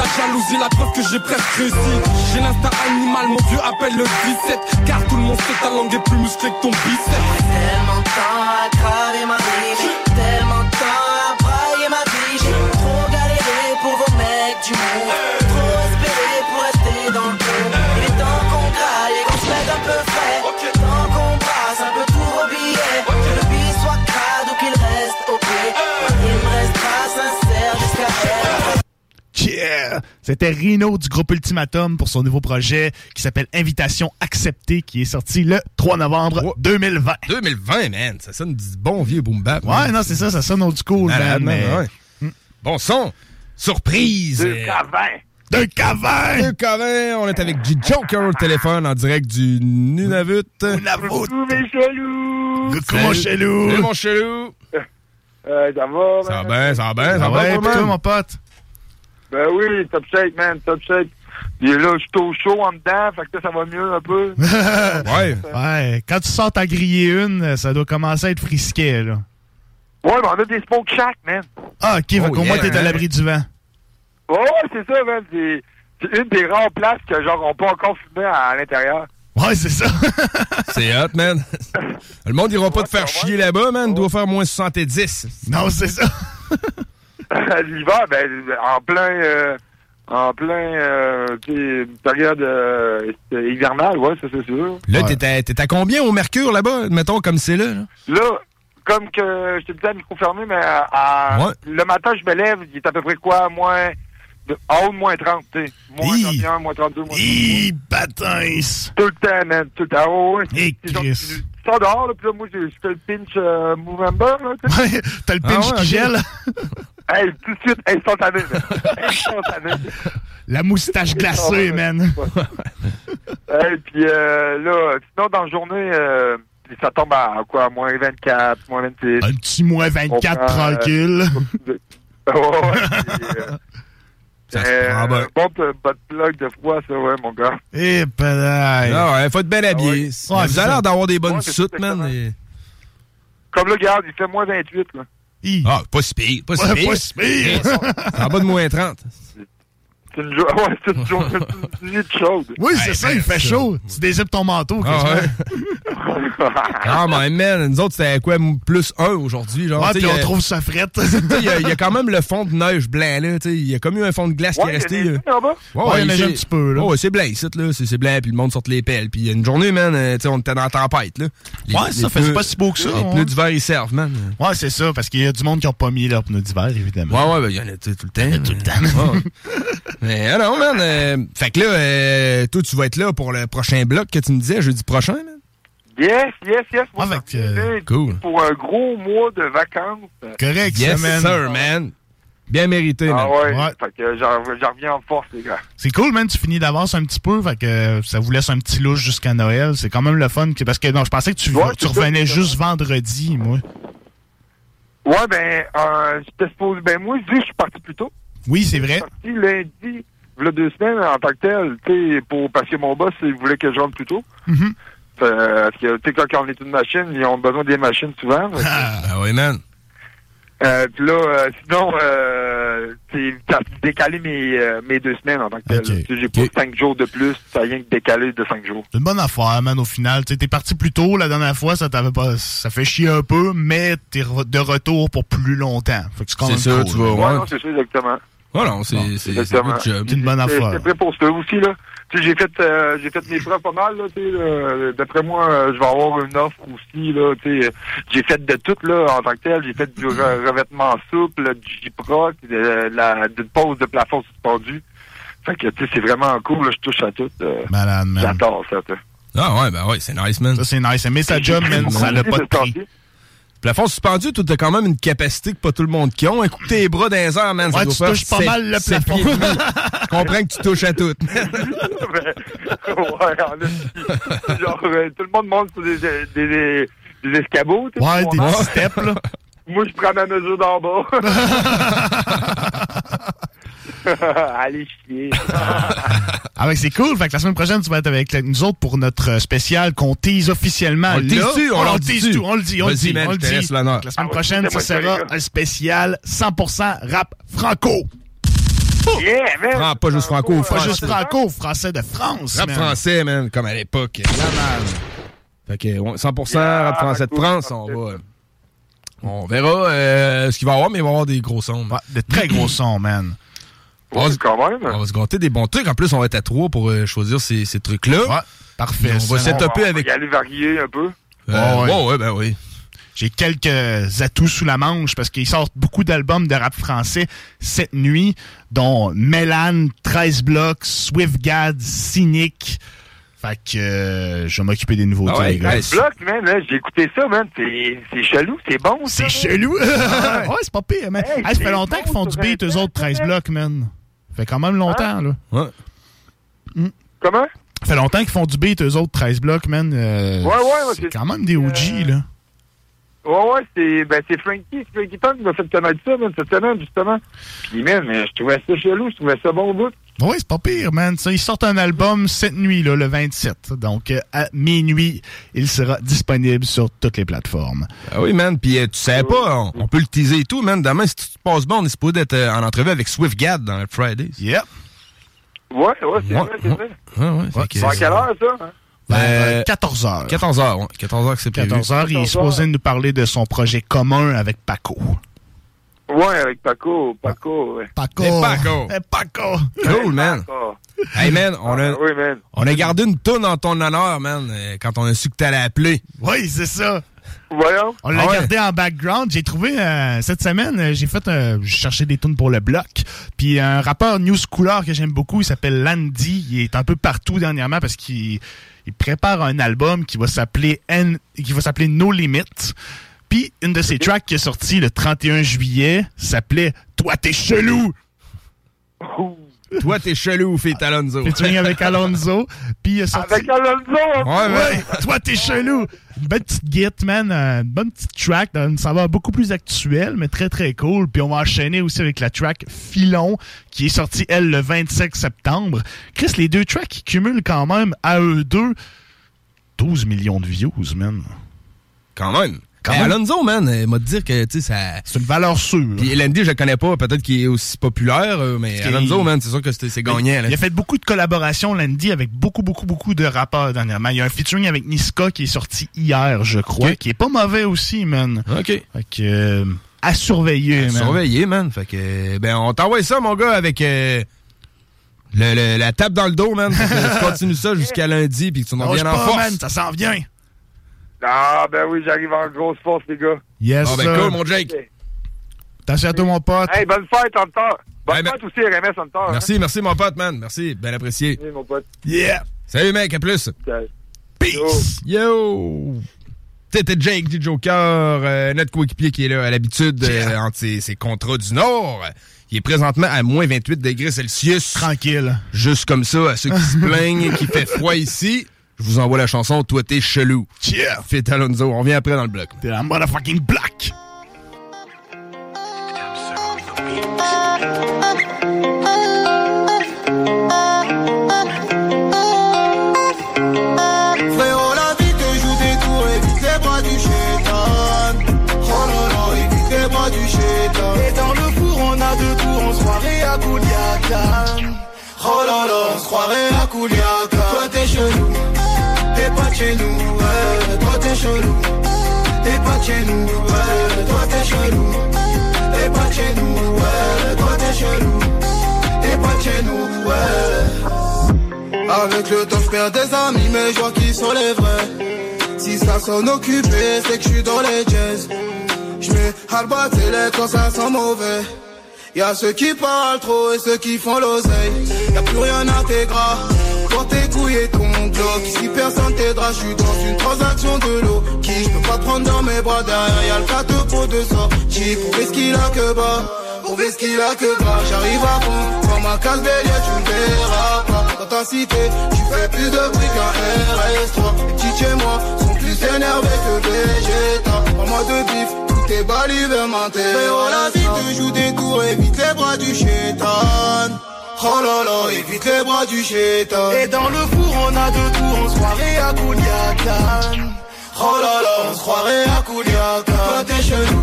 La jalousie, la preuve que j'ai presque réussi. J'ai l'instinct animal, mon vieux appelle le 17 Car tout le monde sait ta langue est plus musclée que ton biceps Tellement de temps à craver ma vie, tellement de temps à brailler ma vie. J'ai trop galéré pour vos mecs du mou, C'était Rino du groupe Ultimatum pour son nouveau projet qui s'appelle Invitation acceptée qui est sorti le 3 novembre 2020. 2020, man. Ça sonne du bon vieux boom bap. Ouais, non, c'est ça, ça sonne old school, man, man, mais- ouais. Bon son. Surprise. Deux Euh, Deux cavins! Deux cavins. On est avec G Joker au téléphone en direct du Nunavut. Nunavut. mes chelous! Coucou, mon chelou. Salut, mon chelou. Euh, ça va, Ça va man? bien, ça va bien, ça Ah va ouais, bien, mon pote? Ben oui, top shape, man, top shape. Puis là, je suis au chaud en dedans, fait que là, ça va mieux un peu. <laughs> <laughs> ouais. Ouais. Quand tu sors ta griller une, ça doit commencer à être frisquet, là. Ouais, mais on a des smoke shack, man. Ah, ok, fait Oh, qu'au moins yeah, t'es à l'abri du vent. Ouais, ouais, c'est ça, man. C'est c'est une des rares places que, genre, on peut encore fumer à, à l'intérieur. Ouais, c'est ça. <laughs> C'est hot, man. Le monde ira pas te faire chier là-bas, man. Il doit faire moins 70. Non, c'est ça. <laughs> L'hiver, ben, en plein... euh, en plein, euh, tu sais, période euh, hivernale, ouais, ça c'est sûr. Là, t'es à, t'es à combien au mercure là-bas, mettons, comme c'est là? là? Là, comme que je te disais à micro fermé, mais à, à- Ouais. le matin, je me lève, il est à peu près quoi, moins, de, en haut de moins 30, tu sais. Moins 31, moins 32, moins 32. Baptiste! Tout le temps, man, tout le temps. Oh, ouais. Chris. Tu sors dehors, là, puis là, moi, j'ai j'ai le pinch euh, Movember, là, tu sais. Ouais, <laughs> t'as le Ah pinch ouais, qui ok. gèle. <laughs> Hey, tout de suite, instantané, man. <laughs> instantané. La moustache glacée, man. Hey, puis euh, là, sinon, dans la journée, euh, ça tombe à quoi, à moins 24, moins 26. Un petit moins 24 On prend, euh, tranquille. <laughs> Ouais, ouais, puis, euh, Ça euh. Bon, plug de froid, ça, ouais, mon gars. Eh, pédale. Ah ouais, faut être bien habillé. Ouais, Vous avez l'air d'avoir des bonnes Ouais, soutes, man. et- Comme là, regarde, il fait moins 28, là. Ah, pas si pire, pas si Ouais, pire. pas si pire. En bas de moins 30. <laughs> C'est une, jo- <laughs> ouais, c'est une journée c'est une nuit chaude. Oui, c'est ça, il fait chaud. Tu dézippes ton manteau, Ah ouais. <laughs> Ah, mais man, nous autres, c'était quoi, plus un aujourd'hui, genre. Ouais, puis il y on a- trouve ça frette. <laughs> tu sais, Il y, a- il y a quand même le fond de neige blanc, là. tu sais, Il y a comme eu un fond de glace qui Ouais, est resté. il y a là. bas. Ouais, il y en a un petit peu, là. Ouais, c'est blanc, ici, là. C'est c'est blanc, puis le monde sort les pelles. Puis il y a une journée, man, euh, tu sais, on était dans la tempête, là. Les- Ouais, les ça pneus- pas si beau que ça, Les ouais. pneus d'hiver, ils servent, man. Ouais, c'est ça, parce qu'il y a du monde qui n'a pas mis leurs pneus d'hiver, évidemment. Ouais, ouais, ben, il y en a tout le temps. tout le temps. Mais ah non, man. euh, fait que là, euh, toi, tu vas être là pour le prochain bloc que tu me disais, jeudi prochain, man? Yes, yes, yes. Moi, fait cool. Pour un gros mois de vacances. Correct, Yes, semaine. sir, man. Bien mérité, Ah man. ouais, fait que j'en reviens en force, les gars. C'est cool, man. Tu finis d'avance un petit peu, fait que ça vous laisse un petit louche jusqu'à Noël. C'est quand même le fun. que- parce que non, je pensais que tu, Ouais, tu c'est ça, revenais juste vendredi, moi. Ouais, ben, euh, j'étais supposé. Ben, moi, je dis, je suis parti plus tôt. Oui, c'est vrai. Parti lundi voilà deux semaines, en tant que tel, tu sais, pour, parce que mon boss, il voulait que je rentre plus tôt. Euh, parce que, tu sais, quand on est une machine, ils ont besoin des machines souvent. Ah oui, man. Euh, puis là, euh, sinon, euh, a décalé mes, euh, mes deux semaines en tant que sais, J'ai pas cinq jours de plus, ça a rien que décalé de cinq jours. C'est une bonne affaire, man, au final. T'es parti plus tôt la dernière fois, ça t'avait pas. Ça fait chier un peu, mais t'es re- de retour pour plus longtemps. Fait que c'est quand même C'est ça, cool, tu vas-. Ouais, non, c'est ça, exactement. Non, c'est c'est- une bonne affaire. C'est prêt pour ça aussi, là. Tu sais, j'ai fait, euh, j'ai fait mes preuves pas mal, là, tu sais, là. D'après moi, euh, je vais avoir une offre aussi, là, tu sais. J'ai fait de tout, là, en tant que tel. J'ai fait du re- revêtement souple, du J-Proc, de la, d'une pose de plafond suspendu. Fait que, tu sais, c'est vraiment cool, là. Je touche à tout. euh, Malade, man. J'adore ça, tu sais. Ah ouais, ben ouais, c'est nice, man. Ça, c'est nice. Mais sa job, man, ça n'a pas de prix. Plafond suspendu, tu as quand même une capacité que pas tout le monde qui ont. Écoute tes bras dans les airs, man. ça Ouais, doit tu faire touches pas mal le plafond. Je comprends que tu touches à tout. <laughs> ouais. <laughs> Genre, euh, tout le monde monte sur des, des, des, des escabeaux, tu sais. Ouais, des steps, là. <laughs> Moi, je prends ma mesure d'en bas. <laughs> Allez chier. Ah ouais, c'est cool. Fait que la semaine prochaine, tu vas être avec nous autres pour notre euh, spécial qu'on tease officiellement. On le là. tease-tu? On Ah, le tease tout. On le dit, on le dit. man, on le dit. La semaine Ah ouais, prochaine, ça c'est moi, sera un spécial 100% rap franco. Yeah, man. Fran- pas juste franco, Pas français. juste franco, français de France. Rap man. français, man, comme à l'époque. Fait que ouais, 100% rap français de France, on va. On verra euh, ce qu'il va y avoir, mais il va y avoir des gros sons. man. de très gros sons, man. On va, se- quand même. on va se gâter des bons trucs. En plus, on va être à trois pour euh, choisir ces, ces trucs-là. Parfait. On va ça. setuper avec. Y aller varier un peu. Euh, Ouais, ben oui. J'ai quelques atouts sous la manche parce qu'ils sortent beaucoup d'albums de rap français cette nuit, dont Mélan, 13 blocs, Swiftgad, Cynic. Fait que euh, je vais m'occuper des nouveautés, Ah ouais, les gars. hey, Bloc, man, là, j'ai écouté ça, man. C'est chelou, c'est bon. ça, C'est chelou. <laughs> ouais, c'est pas pire, man. Hey, Hey, ça c'est fait longtemps bon qu'ils font du beat, eux autres, 13 blocs, man. Fait quand même longtemps, là. Ouais. Comment? Ça fait longtemps qu'ils font du beat, eux autres, 13 blocs, man. Euh, Ouais, ouais, ouais, c'est quand même des OG, là. Ouais, ouais, c'est ben, c'est Frankie, Frankie Punk qui m'a fait connaître ça, man, cette semaine, justement. Puis, man, mais je trouvais ça chelou, je trouvais ça bon au bout. Oui, c'est pas pire, man. Ça, ils sortent un album cette nuit, là, le 27. Donc, euh, à minuit, il sera disponible sur toutes les plateformes. Ah oui, man. Puis euh, tu savais pas, on, on peut le teaser et tout, man. Demain, si tu te passes bon, on est supposé être euh, en entrevue avec Swiftgad dans le Fridays. Yep. Ouais, ouais, c'est Ouais, vrai, c'est vrai. Ouais, ouais. C'est à quelle heure, ça? hein? Euh, 14h. 14h, ouais. 14h que c'est prévu. 14h, il est supposé nous parler de son projet commun avec Paco. Ouais, avec Paco, Paco, ouais. Paco. Et Paco. Eh, Paco. Cool, man. Paco. Hey, man, on a, Ah, oui, man. on a gardé une toune en ton honneur, man, euh, quand on a su que t'allais appeler. Oui, c'est ça. Voyons. On l'a Ah ouais. gardé en background. J'ai trouvé euh, cette semaine, euh, j'ai fait, euh, j'ai cherché des tunes pour le bloc. Puis un rappeur New Schooler que j'aime beaucoup, il s'appelle Landy. Il est un peu partout dernièrement parce qu'il il prépare un album qui va s'appeler N, qui va s'appeler No Limit. Puis une de ses tracks qui est sortie le 31 juillet s'appelait Toi t'es chelou. Toi, t'es chelou, Fit Alonso. Featuring avec Alonso. Puis il a sorti. Avec Alonso! Ouais, Ouais, toi t'es chelou. Une bonne petite git, man. Une bonne petite track. euh, Ça va beaucoup plus actuel, mais très très cool. Puis on va enchaîner aussi avec la track Filon, qui est sortie, elle, le 25 septembre. Chris, les deux tracks qui cumulent quand même à eux deux 12 millions de views, man. Quand même. Quand même. Alonso, man, il m'a dit que, tu sais, ça... C'est une valeur sûre. Puis Landy, je le connais pas, peut-être qu'il est aussi populaire, euh, mais Alonso, man, c'est sûr que c'est gagnant, là. Il a fait beaucoup de collaborations, Landy, avec beaucoup, beaucoup, beaucoup de rappeurs dernièrement. Il y a un featuring avec Niska qui est sorti hier, je crois, qui est pas mauvais aussi, man. OK. Fait que, euh, à surveiller, man. Surveillé, man. Fait que, ben, on t'envoie ça, mon gars, avec euh, le, le- la tape dans le dos, man. Tu continues ça jusqu'à lundi, puis que tu Lâche reviennes en force. man, ça s'en vient. Ah, ben oui, j'arrive en grosse force, les gars. Yes, Ah, ben, sir. cool, mon Jake. Attention à toi, mon pote? Hey, bonne fête, Hunter. Bonne Hey, ben- fête aussi, RMS Hunter. Merci, merci, mon pote, man. Merci, bien apprécié. Hein? Oui, mon pote. Yeah. Salut, mec, à plus. Peace. Yo! C'était Jake du Joker, euh, notre coéquipier qui est là à l'habitude euh, entre ses, ses contrats du Nord. Il est présentement à moins 28 degrés Celsius. Tranquille. Juste comme ça, à ceux qui se plaignent qu'il fait froid ici, je vous envoie la chanson Toi t'es chelou. Yeah. Fit Alonso, on revient après dans le bloc. T'es un motherfucking black. Pas chez nous, ouais. Toi t'es chelou, t'es pas chez nous, ouais. Toi t'es chelou, t'es pas chez nous, ouais. Avec le temps je perds des amis, mais je vois qui sont les vrais. Si ça sonne occupé, c'est que je suis dans les jazz. Je mets Alba télé quand ça sent mauvais. Y'a ceux qui parlent trop et ceux qui font l'oseille. Y'a plus rien à tes gras. Pour tes couilles et ton bloc. Ici t'aidera. J'suis dans une transaction de l'eau. Qui j'peux pas prendre dans mes bras. Derrière y'a le cadeau pour de sortie. Prouver ce qu'il a que bas. Prouver ce qu'il a que bas. J'arrive à fond. Dans ma case tu me verras pas. Dans ta cité, tu fais plus de bruit qu'un RS3. Les petits chez moi sont plus énervés que Vegeta. En moi de bif, tout est balivermenté. Mais oh la vie te joue des tours, évite les bras du chétan. Oh là là, évite les bras du chétan. Et dans le four, on a deux tours en soirée à Kouliakan. Oh là là, on se croirait à Kouliakan. Toi t'es chelou,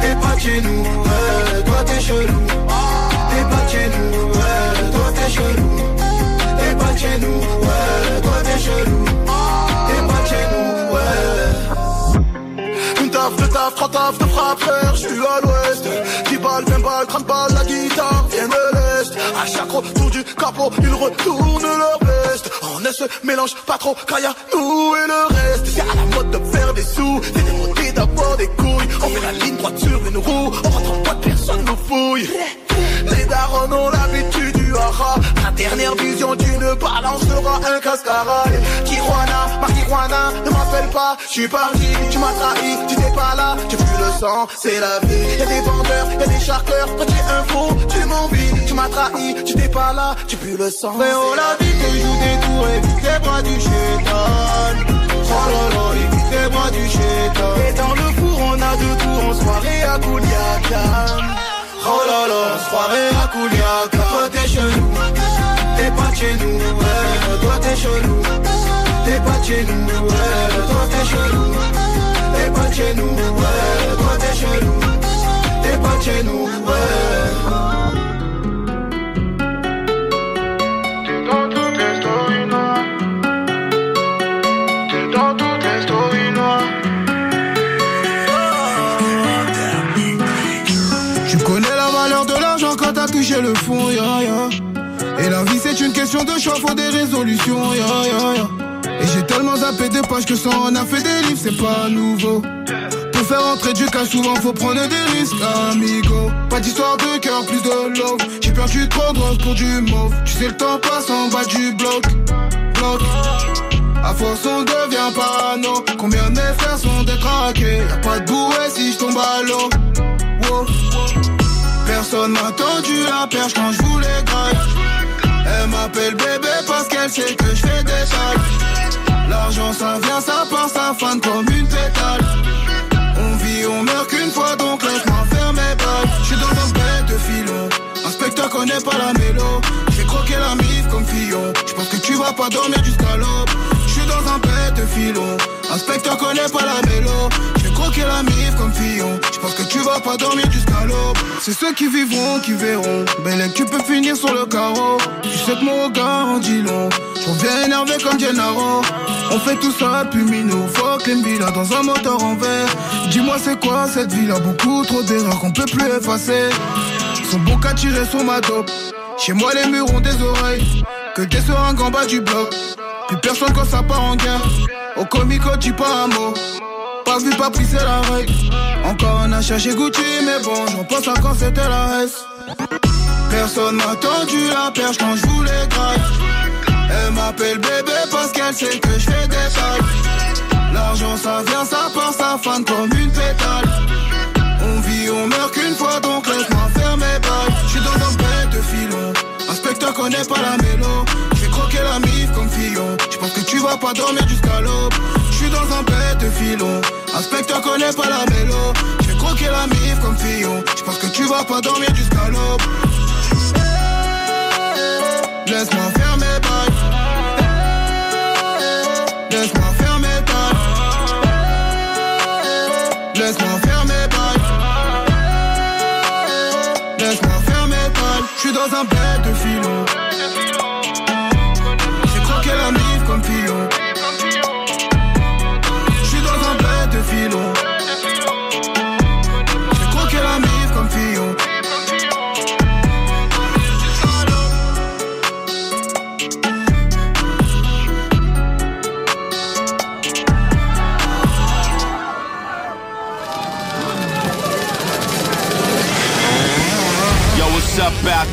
t'es pas de chez nous, ouais. Toi t'es chelou, t'es pas de chez nous, ouais. Toi t'es chelou, t'es pas de chez nous, ouais. Toi t'es chelou, t'es pas de chez nous, ouais. Une taf de taf, trois taf de frappe, frère, je suis à l'ouest 10 balles, 20 balles, 30 balles, la guitare À chaque retour du capot, ils retournent leur veste On ne se mélange pas trop, quand y'a nous et le reste. C'est à la mode de faire des sous, c'est des motés d'avoir des couilles. On fait la ligne droite sur une roue, on rentre en boîte, personne nous fouille. Les darons ont l'habitude du haha La dernière vision d'une balance sera un cascaraille Tijuana, marijuana, ne m'appelle pas. Je suis parti, tu m'as trahi, tu n'es pas là. Tu plus le sang, c'est la vie. Y'a des vendeurs, y'a des charqueurs. Toi tu es un faux, tu m'envies Tu m'as trahi, tu n'es pas là. Tu plus le sang, Mais oh la vie te joue des tours. Évite les bras du chétan. Oh là là, évite les bras du chétan. Et dans le four on a deux tours En soirée à Kouliakan Oh là là, on se croirait à Kouliaka Toi t'es chelou, t'es pas de chez nous, ouais Toi t'es chelou, t'es pas de chez nous, ouais Toi t'es chelou, t'es pas de chez nous, ouais Toi t'es chelou, t'es pas de chez nous, ouais de choix, faut des résolutions, ya ya ya. Et j'ai tellement zappé de pages que ça en a fait des livres, c'est pas nouveau. Pour faire entrer du cash, souvent faut prendre des risques, amigo. Pas d'histoire de cœur, plus de love. J'ai perdu trop de rose pour du mauve. Tu sais, le temps passe en bas du bloc. bloc. À force on devient parano Combien de mes frères sont détraqués Y'a pas de bouée si je tombe à l'eau Wow. Personne m'a tendu la perche quand je voulais graille Elle m'appelle bébé parce qu'elle sait que je fais des tailles L'argent ça vient, ça part, ça fane comme une pétale. On vit, on meurt qu'une fois donc laisse-moi faire mes bails J'suis dans un bête de filon Inspecteur connaît pas la mélo. J'ai croqué la mif comme Fillon. J'pense que tu vas pas dormir jusqu'à l'aube. J'suis dans un bête de filon Inspecteur connaît pas la mélo. J'ai croqué la mif comme Fillon. J'pense que tu vas pas dormir jusqu'à l'aube. C'est ceux qui vivront qui verront. Belle tu peux finir sur le carreau. Tu sais que mon regard en dit long. Je reviens énervé comme Gennaro On fait tout ça puis Mino Fuck villa dans un moteur en verre. Dis-moi c'est quoi cette ville a beaucoup trop d'erreurs qu'on peut plus effacer. Son bon qu'à tirer sur ma dope. Chez moi les murs ont des oreilles. Que des seringues en bas du bloc. Plus personne quand ça part en guerre. Au comico dis pas un mot Pas vu pas pris c'est la règle. Encore un achat chez Gucci mais bon j'en pense à quand c'était la S Personne m'a tendu la perche quand je voulais graille Elle m'appelle bébé parce qu'elle sait que je fais des tailles L'argent ça vient, ça part, ça fane comme une pétale. On vit, on meurt qu'une fois donc laisse-moi faire mes bails J'suis dans un bête de filon. Inspecteur connaît pas la mélo. J'ai croqué la mif comme Fillon. J'pense que tu vas pas dormir jusqu'à l'aube J'suis dans un bête de filon. Inspecteur connaît pas la mélo. J'ai croqué la mif comme Fillon. J'pense que tu vas pas dormir jusqu'à l'aube Laisse-moi faire mes bails. Laisse-moi faire mes bails. Laisse-moi faire mes bails. Laisse-moi faire mes bails. J'suis dans un bête de filon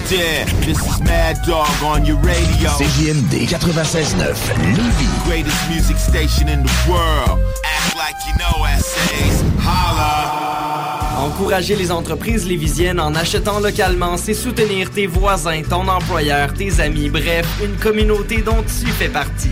This is Mad Dog on your radio. CJMD 96.9 Lévis. Greatest music station in the world. Act like you know essays. Holla. Encourager les entreprises lévisiennes en achetant localement, c'est soutenir tes voisins, ton employeur, tes amis, bref, une communauté dont tu fais partie.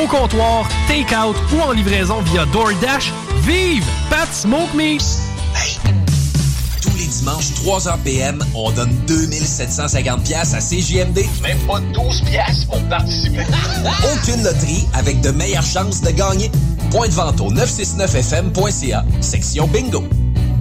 au comptoir, take-out ou en livraison via DoorDash. Vive Pat Smoke Meat! Tous les dimanches, 3h PM, on donne 2750 pièces à CJMD. Même pas 12 pièces pour participer. <laughs> Aucune loterie avec de meilleures chances de gagner. Point de vente au 969fm.ca, section bingo.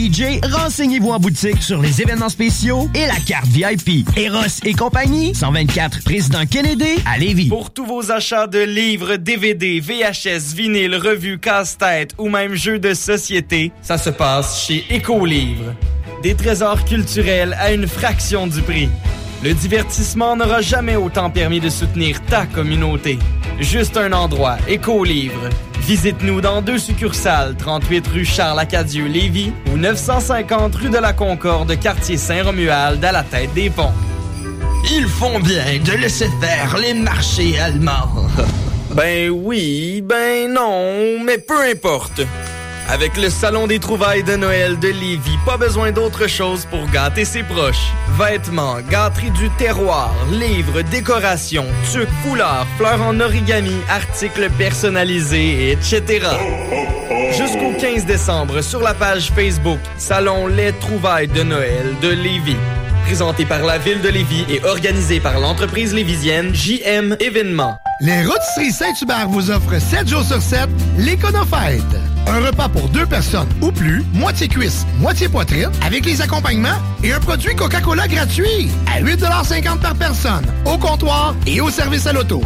DJ, renseignez-vous en boutique sur les événements spéciaux et la carte VIP. Eros et compagnie, 124 Président Kennedy à Lévis. Pour tous vos achats de livres, DVD, VHS, vinyle, revues, casse-tête ou même jeux de société, ça se passe chez Écolivre. Des trésors culturels à une fraction du prix. Le divertissement n'aura jamais autant permis de soutenir ta communauté. Juste un endroit, Écolivre. Visite-nous dans deux succursales, 38 rue Charles-Acadieux, Lévis ou 950 rue de la Concorde, quartier Saint-Romuald, à la tête des ponts. Ils font bien de laisser faire les marchés allemands. Ben oui, ben non, mais peu importe. Avec le Salon des trouvailles de Noël de Lévis, pas besoin d'autre chose pour gâter ses proches. Vêtements, gâteries du terroir, livres, décorations, tuques, foulards, fleurs en origami, articles personnalisés, etc. Jusqu'au 15 décembre, sur la page Facebook Salon Les Trouvailles de Noël de Lévis. Présenté par la ville de Lévis et organisé par l'entreprise lévisienne JM Événements. Les Rôtisseries Saint-Hubert vous offrent 7 jours sur 7 l'Éconofête. Un repas pour deux personnes ou plus, moitié cuisse, moitié poitrine, avec les accompagnements et un produit Coca-Cola gratuit à 8,50 par personne, au comptoir et au service à l'auto.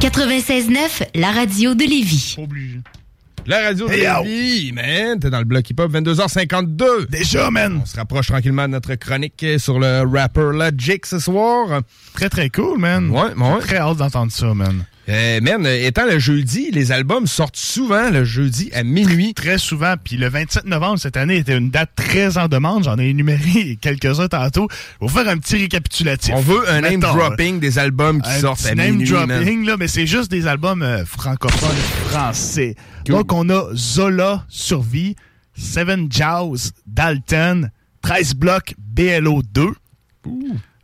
96.9, la radio de Lévis. La radio de Hey. Lévis, man. T'es dans le bloc hip-hop, 22h52. Déjà, man. On se rapproche tranquillement de notre chronique sur le rapper Logic ce soir. Très, très cool, man. Ouais, ouais. Très hâte d'entendre ça, man. Euh, man, euh, étant le jeudi, les albums sortent souvent le jeudi à minuit. Très souvent. Puis le 27 novembre cette année était une date très en demande. J'en ai énuméré <laughs> quelques-uns tantôt. Vais vous faire un petit récapitulatif. On veut un name dropping des albums qui un sortent petit à name minuit, man. dropping, là, mais c'est juste des albums euh, francophones français. Donc, on a Zola, Survie, Seven Jaws, Dalton, 13 blocs, BLO 2,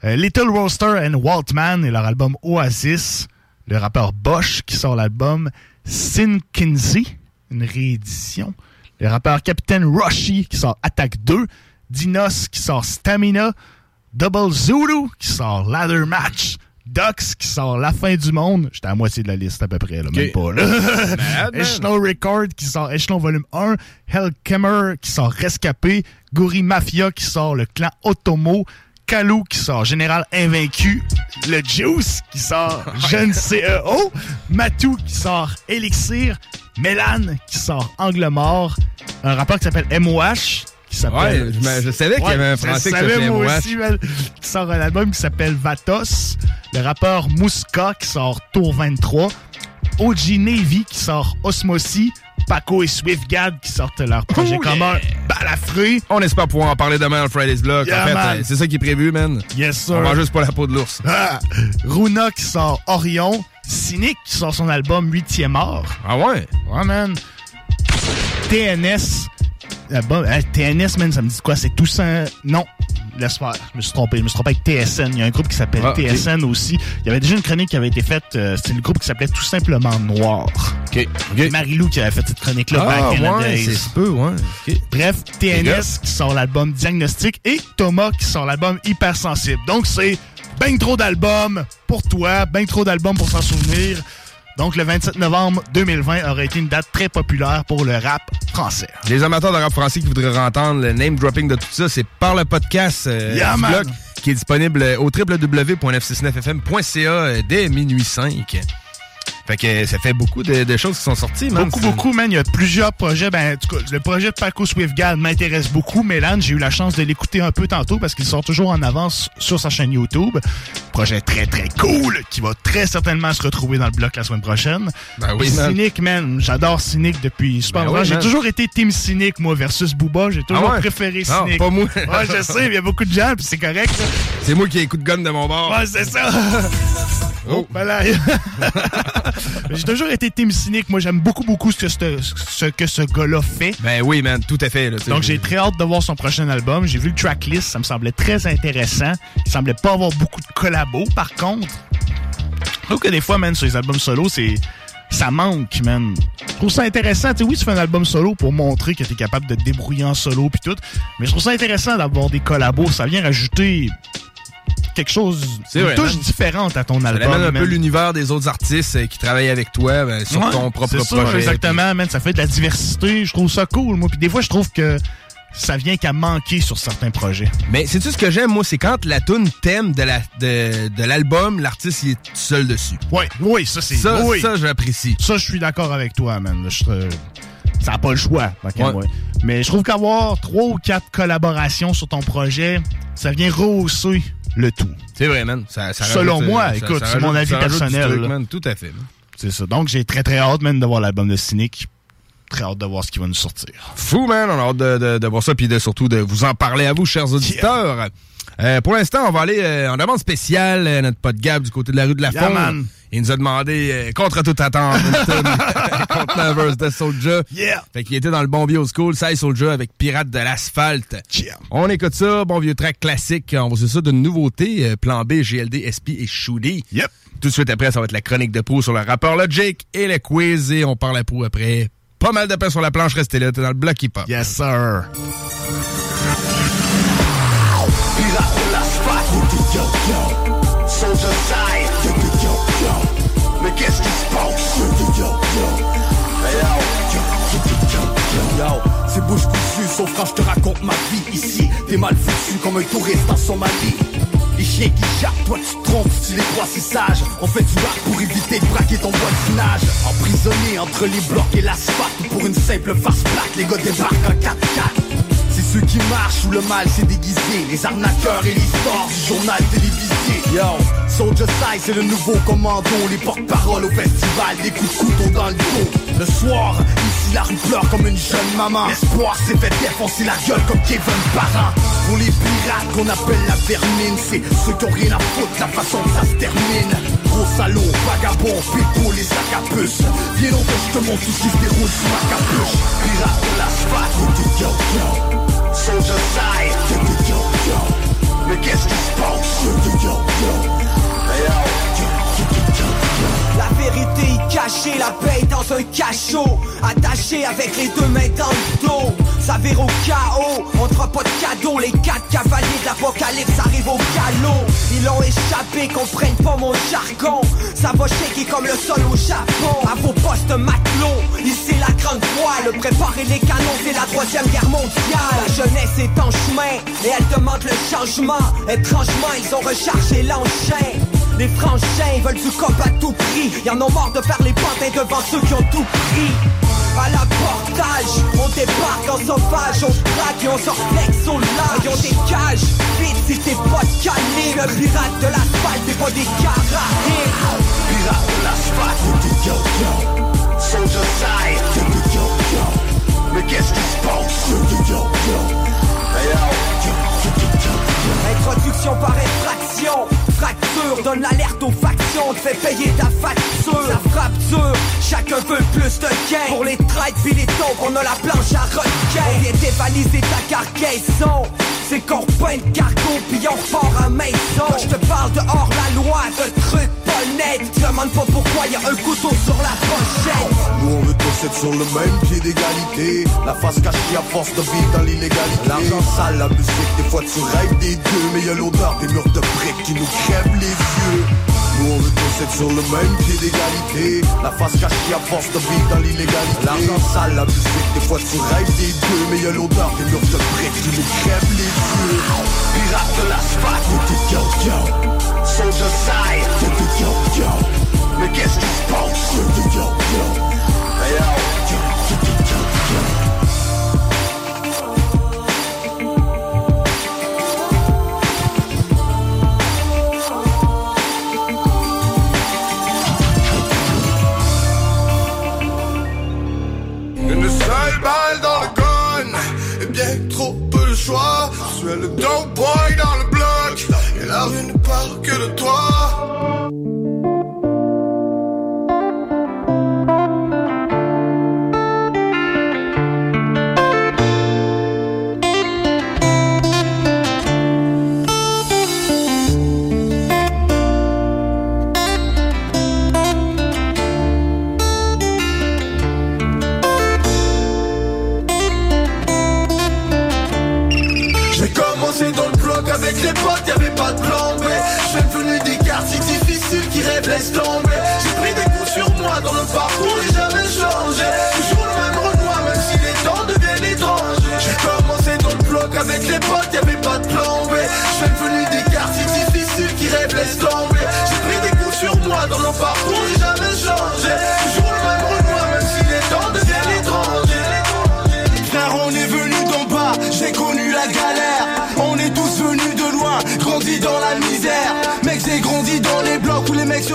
euh, Little Roaster and Waltman et leur album Oasis, le rappeur Bosch qui sort l'album Sin Kinsey, une réédition, le rappeur Captain Rushy qui sort Attack 2, Dinos qui sort Stamina, Double Zulu qui sort Ladder Match, Dux qui sort La fin du monde. J'étais à moitié de la liste à peu près, là, même pas. Là. <laughs> Echelon Record qui sort Echelon Volume 1, Hellkemmer qui sort Rescapé, Gouri Mafia qui sort Le Clan Otomo, Kalou qui sort. Général Invaincu, le Juice qui sort. <laughs> Jeune CEO, Matou qui sort. Elixir, Mélane qui sort. Angle Mort, un rappeur qui s'appelle MOH qui s'appelle... Ouais, je je savais qu'il y avait un je Français qui savais, s'appelait moi aussi, qui sort un album qui s'appelle Vatos, le rappeur Mouska qui sort Tour 23, OG Navy qui sort Osmosie, Paco et Swiftgad qui sortent leur projet Oh, commun yeah. Balafré. On espère pouvoir en parler demain au Friday's. Yeah, en fait, c'est ça qui est prévu, man. Yes, sir. On mange juste pas la peau de l'ours. Ah, Runa qui sort Orion, Cynic qui sort son album 8e art. Ah ouais? Ouais, man. TNS. L'album- TNS, man, ça me dit quoi? C'est tout ça. Non. Laisse faire. Je me suis trompé. Je me suis trompé avec TSN. Il y a un groupe qui s'appelle Ah. TSN aussi. Il y avait déjà une chronique qui avait été faite. euh, c'est le groupe qui s'appelait Tout simplement Noir. OK. Marilou qui avait fait cette chronique-là. Ah, ouais, c'est se peut, ouais. Bref. TNS qui sort l'album Diagnostic et Thomas qui sort l'album Hypersensible. Donc c'est ben trop d'albums pour toi, ben trop d'albums pour s'en souvenir. Donc le 27 novembre 2020 aurait été une date très populaire pour le rap français. Les amateurs de rap français qui voudraient entendre le name dropping de tout ça, c'est par le podcast euh, Yeah, bloc qui est disponible au www.f69fm.ca euh, dès minuit 5. Fait que ça fait beaucoup de, de choses qui sont sorties, man. Beaucoup, beaucoup, man. Il y a plusieurs projets. Ben, en tout cas, le projet de Paco Swiftgad m'intéresse beaucoup. Mélan, j'ai eu la chance de l'écouter un peu tantôt parce qu'il sort toujours en avance sur sa chaîne YouTube. Projet très, très cool qui va très certainement se retrouver dans le bloc la semaine prochaine. Ben oui, man. Cynic, man. J'adore Cynic depuis super Ben oui, J'ai toujours été Team Cynic, moi, versus Booba. J'ai toujours Ah ouais? préféré Ah, Cynic. pas moi. ouais, je sais, il y a beaucoup de gens, puis c'est correct. C'est moi qui ai coup de gun de mon bord. Ouais, c'est ça. Oh, ben là. <laughs> <laughs> <laughs> J'ai toujours été Team Cynic. Moi, j'aime beaucoup, beaucoup ce que ce, ce que ce gars-là fait. Ben oui, man, tout à fait. Là, tu Donc, j'ai très hâte de voir son prochain album. J'ai vu le tracklist, ça me semblait très intéressant. Il semblait pas avoir beaucoup de collabos, par contre. Je trouve que des fois, man, sur les albums solo, c'est. Ça manque, man. Je trouve ça intéressant. Tu sais, oui, tu fais un album solo pour montrer que t'es capable de te débrouiller en solo puis tout. Mais je trouve ça intéressant d'avoir des collabos. Ça vient rajouter quelque chose, C'est une vrai, touche différente à ton Ça album. amène un peu l'univers des autres artistes euh, qui travaillent avec toi ben, sur Ouais, ton propre c'est ça, projet. exactement, man. Ça fait de la diversité. Je trouve ça cool, moi. Puis des fois, je trouve que ça vient qu'à manquer sur certains projets. Mais sais-tu ce que j'aime, moi, c'est quand la tune thème de la de, de l'album, l'artiste il est tout seul dessus. Oui, oui, ça c'est. Ça, oui. ça j'apprécie. Ça, je suis d'accord avec toi, man. Je Ça n'a pas le choix, Ouais. Mais je trouve qu'avoir trois ou quatre collaborations sur ton projet, ça vient rehausser le tout. C'est vrai, man. Ça, ça Selon rajoute, moi, euh, ça- écoute, c'est mon avis personnel. truc, man. Tout à fait. C'est ça. Donc, j'ai très, très hâte, man, de voir l'album de Cynic. Très hâte de voir ce qui va nous sortir. Fou, man. On a hâte de, de, de voir ça, puis de, surtout de vous en parler à vous, chers auditeurs. Euh, pour l'instant, on va aller euh, en demande spéciale euh, notre pote Gab du côté de la rue de la Yeah, Fonte. Il nous a demandé, euh, contre toute attente, <laughs> <laughs> contre Nevers de Soulja. Yeah. Fait qu'il était dans le bon vieux old school, ça Soulja avec Pirate de l'asphalte. On écoute ça, bon vieux track classique. On va se ça d'une nouveauté, euh, plan B, GLD, SP et Shooty. Yep. Tout de suite après, ça va être la chronique de pro sur le rappeur Logic et le quiz et on parle à pro après. Pas mal de pain sur la planche, restez là, t'es dans le bloc hip-hop. Yes, sir. Pirate de l'asphalte, yo, yo, yo. Soldier side, Mais qu'est-ce qui se passe, c'est bouche cousue, sauf quand je te raconte ma vie ici. T'es mal foutu comme un touriste en Somalie. Les chiens qui jappent, toi tu te trompes, tu les crois si sages. On fait du rap pour éviter de braquer ton voisinage. Emprisonné entre les blocs et l'asphalte, ou pour une simple farce plate, les gars débarquent en 4x4. C'est ceux qui marchent où le mal s'est déguisé. Les arnaqueurs et l'histoire du journal télévisé. Yo, Soldier Side c'est le nouveau commando. Les porte-paroles au festival, des coups de couteau dans le dos. Le soir, ici la rue pleure comme une jeune maman. L'espoir s'est fait défoncer la gueule comme Kevin Parent. Pour les pirates qu'on appelle la vermine C'est ceux qui ont rien à foutre, la façon que ça se termine. Gros salaud, vagabond, pépo, les sacs à puce. Viens donc je te montre tout ce qui se sous ma capuche. Pirate de l'asphalte, yo, yo, yo Soldier side, yo, yo, yo, yo. Qu'est-ce qui yo, yo, yo, yo. Cachée, la paix dans un cachot Attaché avec les deux mains dans le dos Ça au chaos, on te fera pas de cadeau Les quatre cavaliers de l'apocalypse arrivent au galop Ils ont échappé, comprennent pas mon jargon Ça va comme le sol au Japon À vos postes matelots, ici la grande voile. Préparer les canons, c'est la troisième guerre mondiale. La jeunesse est en chemin et elle demande le changement. Étrangement, ils ont rechargé l'enchaîne. Les franchins veulent du cop à tout prix. Y'en ont marre de faire les pantins devant ceux qui ont tout pris. À l'apportage, on débarque en sauvage, on traque et on sort flex au large. Des cages, vite si t'es pas calé. Le pirate de l'asphalte, t'es pas des karatés. Pirate de l'asphalte, yo yo Soldier side, yo yo yo Mais qu'est-ce qui se passe, yo yo yo Hey yo, Par effraction. Fracture, donne l'alerte aux factions. Te fait payer ta facture. Ça frappe dur, chacun veut plus de gain Pour les traites puis les taupes, on a la planche à requin On vient dévaliser ta cargaison C'est qu'on repeint le cargo puis on repart à maison. Je te parle de hors la loi, de trucs pas nets Tu demandes pas pourquoi y a un couteau sur la pochette. Nous on veut tous être sur le même pied d'égalité. La face cachée à force de vivre dans l'illégalité. L'argent sale, la musique, des fois tu rêves des deux Mais y'a l'odeur des murs de briques qui nous crèvent les yeux On veut tous être sur le même pied d'égalité. La face cachée à force de vivre dans l'illégalité L'argent sale, la musique, des fois tu rêves des deux. Mais y'a l'odeur des murs de briques qui nous crèvent les yeux. Pirate de l'asphalte, yo yo Soldier side, yo yo yo Mais qu'est-ce qui se passe, yo yo? Yo Je le dope boy dans le bloc. Et la rue ne parle que de toi difficiles qui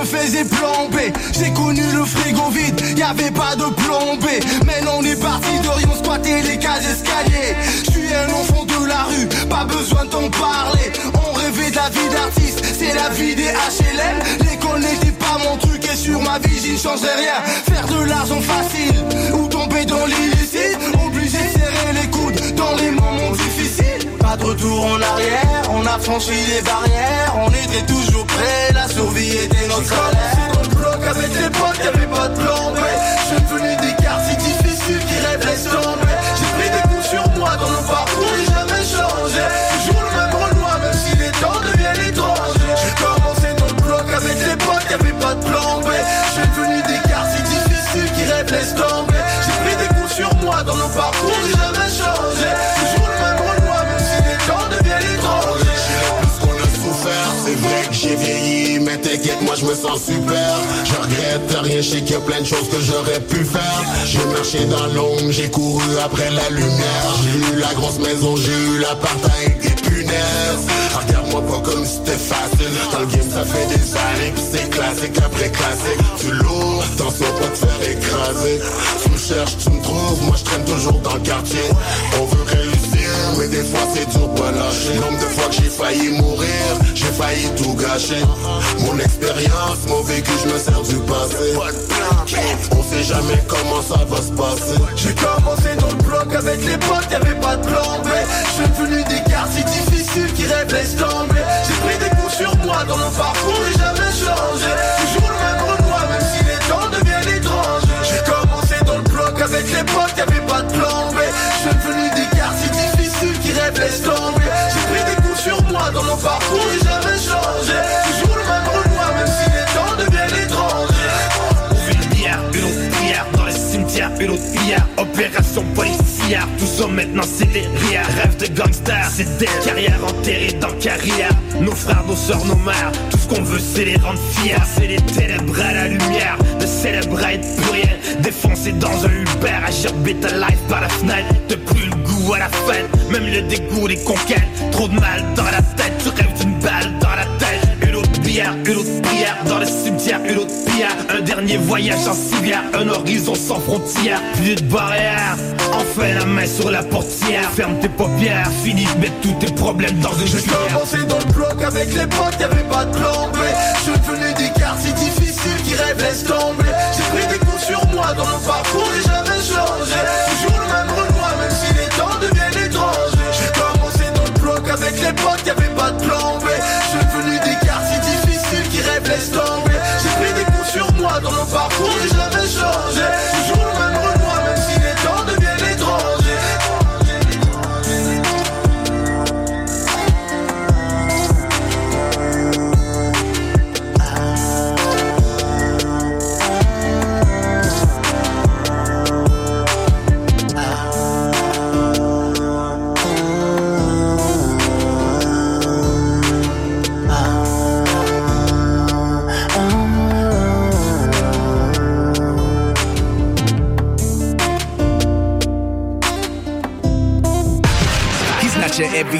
faisaient plomber. J'ai connu le frigo vide, y avait pas de plombé. Maintenant on est parti de rien les cages escaliers. Je suis un enfant de la rue, pas besoin d'en parler. On rêvait de la vie d'artiste, c'est la vie des HLM. L'école n'était pas mon truc et sur ma vie j'y ne changerai rien. Faire de l'argent facile ou tomber dans l'illicite. Pas de retour en arrière, on a franchi les barrières. On était toujours prêts, la survie était notre salaire. dans le bloc avec les potes, y'avait pas de plan B. Je suis venu des quartiers difficiles qui rêvent laisse tomber. J'ai pris des coups sur moi dans le parcours je me sens super. Je regrette rien, je sais qu'il y a plein de choses que j'aurais pu faire. J'ai marché dans l'ombre, j'ai couru après la lumière. J'ai eu la grosse maison, j'ai eu l'apartheid des punaises. Regarde-moi pas comme c'était facile. Dans le game ça fait des années c'est classique. Après classique Tu lourd, attention pas te faire écraser. Tu me cherches, tu me trouves, moi je traîne toujours dans le quartier. On veut mais des fois c'est dur pas lâcher Nombre de fois que j'ai failli mourir, j'ai failli tout gâcher Mon expérience, mon vécu, je me sers du passé On sait jamais comment ça va se passer J'ai commencé dans le bloc avec les potes, y'avait pas de plan B. Je suis venu des quartiers difficiles qui rêvent laisse tomber. J'ai pris des coups sur moi dans le parcours et jamais changé. Toujours le même renoir, même si les temps deviennent étrangers. J'ai commencé dans le bloc avec les potes, y'avait pas de plan le parcours jamais changé. Toujours le même renoir, même si les temps deviennent étrangers. On fait une bière, une autre bière dans le cimetière cimetière, une autre pierre Opération policière, tout ça maintenant c'est des rires. Rêve de gangster, c'est des carrières enterrées dans carrière. Nos frères, nos sœurs, nos mères, tout ce qu'on veut c'est les rendre fiers. C'est les ténèbres à la lumière, de célébrer être plus rien Défoncé dans un Uber, agir bête life par la fenêtre. Te plus le goût à la fête, même le dégoût des conquêtes. Trop de mal dans la tu rêves d'une balle dans la tête. Une autre bière, une autre prière, dans le cimetière, une autre pierre Un dernier voyage en civière, un horizon sans frontières. Plus de barrières, enfin la main sur la portière. Ferme tes paupières, finis de mettre tous tes problèmes dans une J'ai commencé dans le bloc avec les potes, y'avait pas de plan B Je venu des quartiers difficiles qui rêvent laisse tomber. J'ai pris des coups sur moi dans mon parcours et jamais changé y'avait pas de plan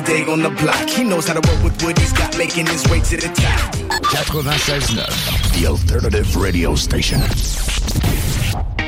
everyday on the block. He knows how to work with what he's got, making his way to the top. 96.9, The Alternative Radio Station.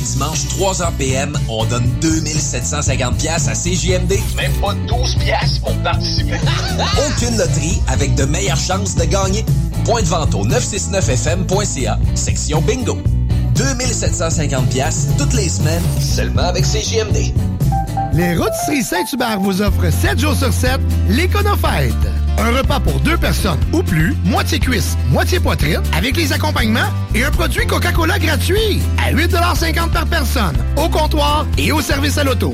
les dimanches, 3h PM, on donne 2750 pièces à CJMD. Même pas 12 pièces pour participer. <laughs> Aucune loterie avec de meilleures chances de gagner. Point de vente au 969fm.ca, section bingo. 2750 pièces toutes les semaines, seulement avec CJMD. Les Rôtisseries Saint-Hubert vous offrent 7 jours sur 7 l'Éconofête. Un repas pour deux personnes ou plus, moitié cuisse, moitié poitrine, avec les accompagnements et un produit Coca-Cola gratuit à 8,50 par personne, au comptoir et au service à l'auto.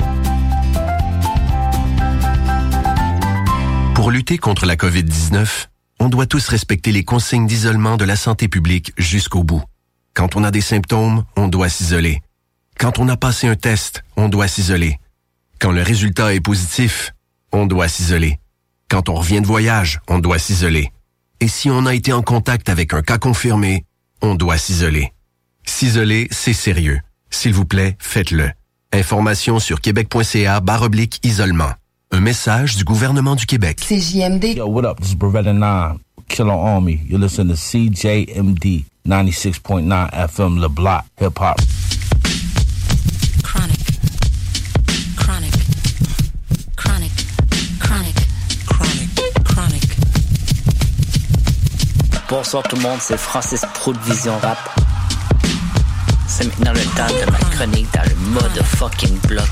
Pour lutter contre la COVID-19, on doit tous respecter les consignes d'isolement de la santé publique jusqu'au bout. Quand on a des symptômes, on doit s'isoler. Quand on a passé un test, on doit s'isoler. Quand le résultat est positif, on doit s'isoler. Quand on revient de voyage, on doit s'isoler. Et si on a été en contact avec un cas confirmé, on doit s'isoler. S'isoler, c'est sérieux. S'il vous plaît, faites-le. Information sur québec.ca barre oblique isolement. Un message du gouvernement du Québec. CJMD. Yo, what up? This is Beretta 9, Killer Army. You listen to CJMD 96.9 FM Le Bloc, Hip Hop. Bonsoir tout le monde, c'est Francis Pro de Vision Rap. C'est maintenant le temps de ma chronique dans le mode fucking bloc.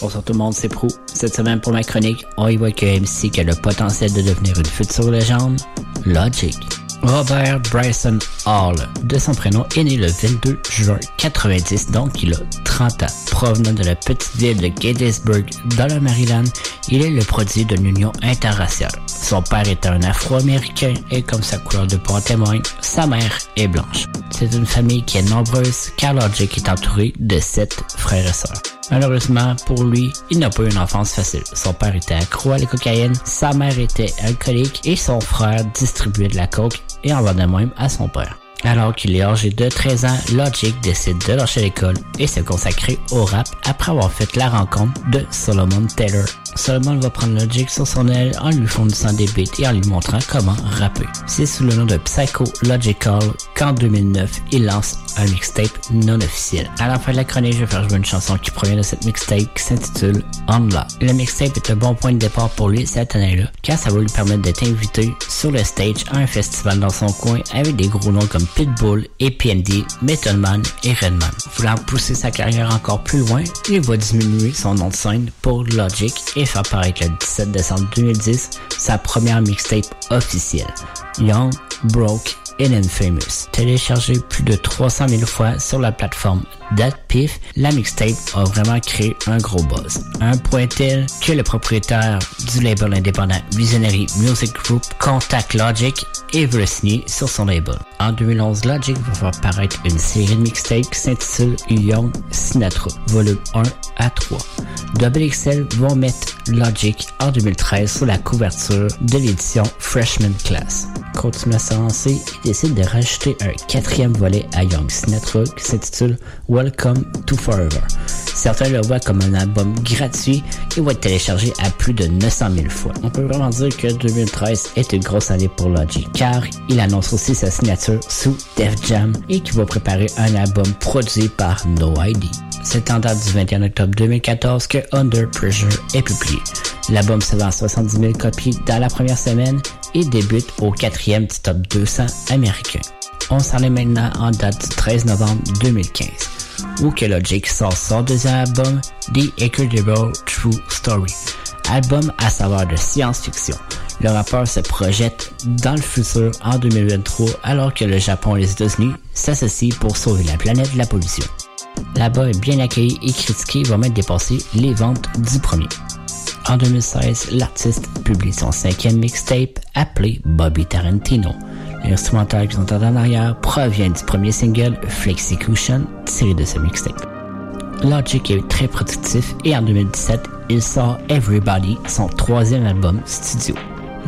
Bonsoir tout le monde, c'est Prou. Cette semaine pour ma chronique, on y voit que MC qui a le potentiel de devenir une future légende, Logic. Robert Bryson Hall, de son prénom, est né le 22 juin 90, donc il a 30 ans. Provenant de la petite ville de Gettysburg, dans le Maryland, il est le produit d'une union interraciale. Son père est un afro-américain et comme sa couleur de peau témoigne, sa mère est blanche. C'est une famille qui est nombreuse car Logic est entouré de sept frères et sœurs. Malheureusement pour lui, il n'a pas eu une enfance facile. Son père était accro à la cocaïne, sa mère était alcoolique et son frère distribuait de la coke et en vendait même à son père. Alors qu'il est âgé de 13 ans, Logic décide de lâcher l'école et se consacrer au rap après avoir fait la rencontre de Solomon Taylor. Solomon va prendre Logic sur son aile en lui fournissant des beats et en lui montrant comment rapper. C'est sous le nom de Psycho Logical qu'en 2009, il lance un mixtape non officiel. À la fin de la chronique, je vais faire jouer une chanson qui provient de cette mixtape qui s'intitule Unlock. Le mixtape est un bon point de départ pour lui cette année-là, car ça va lui permettre d'être invité sur le stage à un festival dans son coin avec des gros noms comme Pitbull, APMD, Method Man et Redman. Voulant pousser sa carrière encore plus loin, il va diminuer son nom de scène pour Logic et faire paraître le 17 décembre 2010 sa première mixtape officielle, Young, Broke and Infamous. Téléchargé plus de 300 000 fois sur la plateforme DatPiff, la mixtape a vraiment créé un gros buzz. Un point tel que le propriétaire du label indépendant Visionary Music Group contacte Logic et veut le signer sur son label. En 2011, Logic va faire paraître une série de mixtapes qui s'intitule Young Sinatra, volume 1 à 3. Double XL vont mettre Logic en 2013 sur la couverture de l'édition Freshman Class. Continue à s'avancer, il décide de rajouter un quatrième volet à Young Sinatra qui s'intitule Welcome to Forever. Certains le voient comme un album gratuit et va être téléchargé à plus de 900 000 fois. On peut vraiment dire que 2013 est une grosse année pour Logic car il annonce aussi sa signature sous Def Jam et qu'il va préparer un album produit par No ID. C'est en date du 21 octobre 2014 que Under Pressure est publié. L'album se vend 70 000 copies dans la première semaine et débute au quatrième du top 200 américain. On s'en est maintenant en date du 13 novembre 2015, où que Logic sort son deuxième album, The Incredible True Story, album à savoir de science-fiction. Le rappeur se projette dans le futur en 2023 alors que le Japon et les États-Unis s'associent pour sauver la planète de la pollution. L'album est bien accueilli et critiqué va même dépasser les ventes du premier. En 2016, l'artiste publie son cinquième mixtape appelé Bobby Tarantino. L'instrumental qu'ils entendent en arrière provient du premier single Flexicution tiré de ce mixtape. Logic est très productif et en 2017, il sort Everybody, son troisième album studio.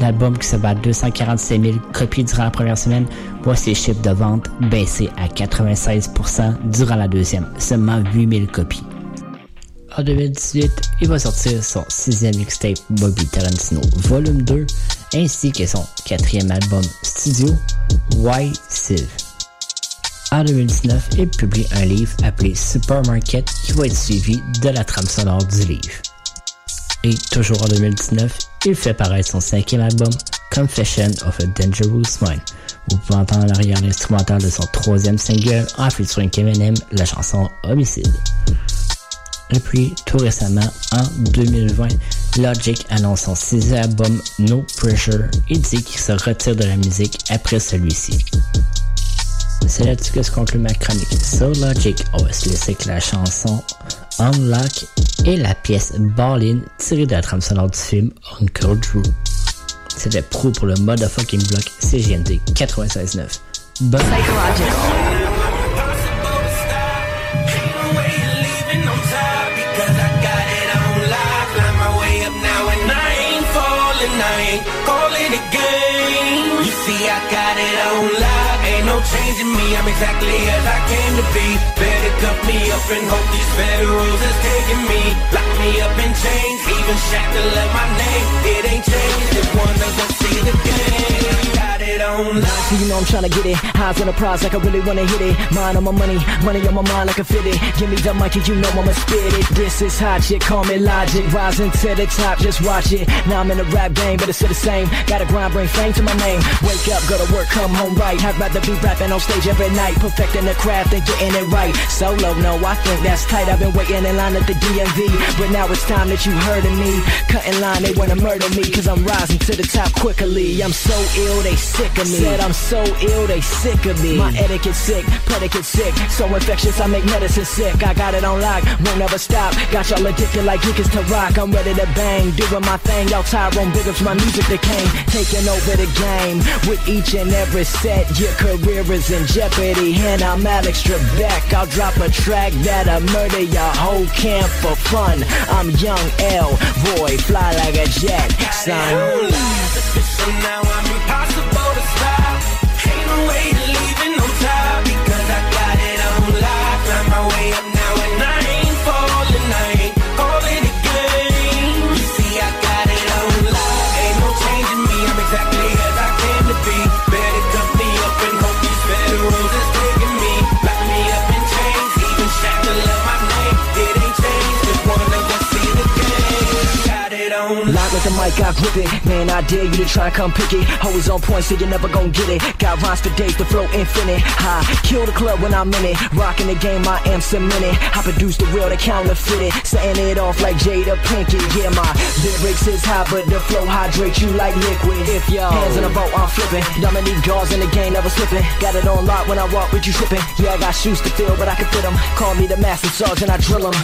L'album qui se bat 247 000 copies durant la première semaine voit ses chiffres de vente baisser à 96% durant la deuxième, seulement 8 000 copies. En 2018, il va sortir son sixième mixtape Bobby Tarantino Volume 2 ainsi que son quatrième album studio Why Siv. En 2019, il publie un livre appelé Supermarket qui va être suivi de la trame sonore du livre. Et toujours en 2019, il fait paraître son cinquième album, Confession of a Dangerous Mind. Vous pouvez entendre en arrière l'instrumental de son troisième single en featuring Eminem, la chanson Homicide. Et puis, tout récemment, en 2020, Logic annonce son sixième album No Pressure et dit qu'il se retire de la musique après celui-ci. C'est là-dessus que se conclut ma chronique. Sur Logic, on va se laisser que la chanson Unlock et la pièce Ballin tirée de la trame sonore du film Uncle Drew. C'était pro pour le motherfucking block CGND 96.9. Bonne calling it game. You see, I got it on lock. Ain't no changing me. I'm exactly as I came to be. Better cuff me up and hope these federals is taking me. Lock me up in chains. Even shackle up my name. It ain't changed if one doesn't see So you know I'm tryna get it. Highs on the prize like I really wanna hit it. Mind on my money, money on my mind like a fit it. Give me the mic and you know I'ma spit it. This is hot shit, call me logic. Rising to the top, just watch it. Now I'm in the rap game, but it's still the same. Gotta grind, bring fame to my name. Wake up, go to work, come home right. I'd rather be rapping on stage every night. Perfecting the craft and getting it right. Solo, no, I think that's tight. I've been waiting in line at the DMV. But now it's time that you heard of me. Cutting line, they wanna murder me. Cause I'm rising to the top quickly. I'm so ill, they sick of me. Said I'm so ill, they sick of me. My etiquette sick, predicate sick. So infectious, I make medicine sick. I got it on lock, won't never stop. Got y'all addicted like geekers to rock. I'm ready to bang, doing my thing. Y'all Tyrone ups my music that came. Taking over the game with each and every set. Your career is in jeopardy, and I'm Alex Trebek. I'll drop a track that'll murder your whole camp for fun. I'm young L, boy, fly like a jet, <laughs> son. Now I'm Lock with the I grip it. Man, I dare you to try and come pick it. Always on point, so you're never gonna get it. Got rhymes for days, the flow infinite. High, kill the club when I'm in it. Rocking the game, I am cemented. I produce the real, the counterfeit it. Setting it off like Jada Pinkett. Yeah, my lyrics is hot, but the flow hydrates you like liquid. If your hands in the boat, I'm flipping. Dominique guards in the game, never slipping. Got it on lock when I walk with you tripping. Yeah, I got shoes to fill, but I can fit them. Call me the master sergeant, I drill them.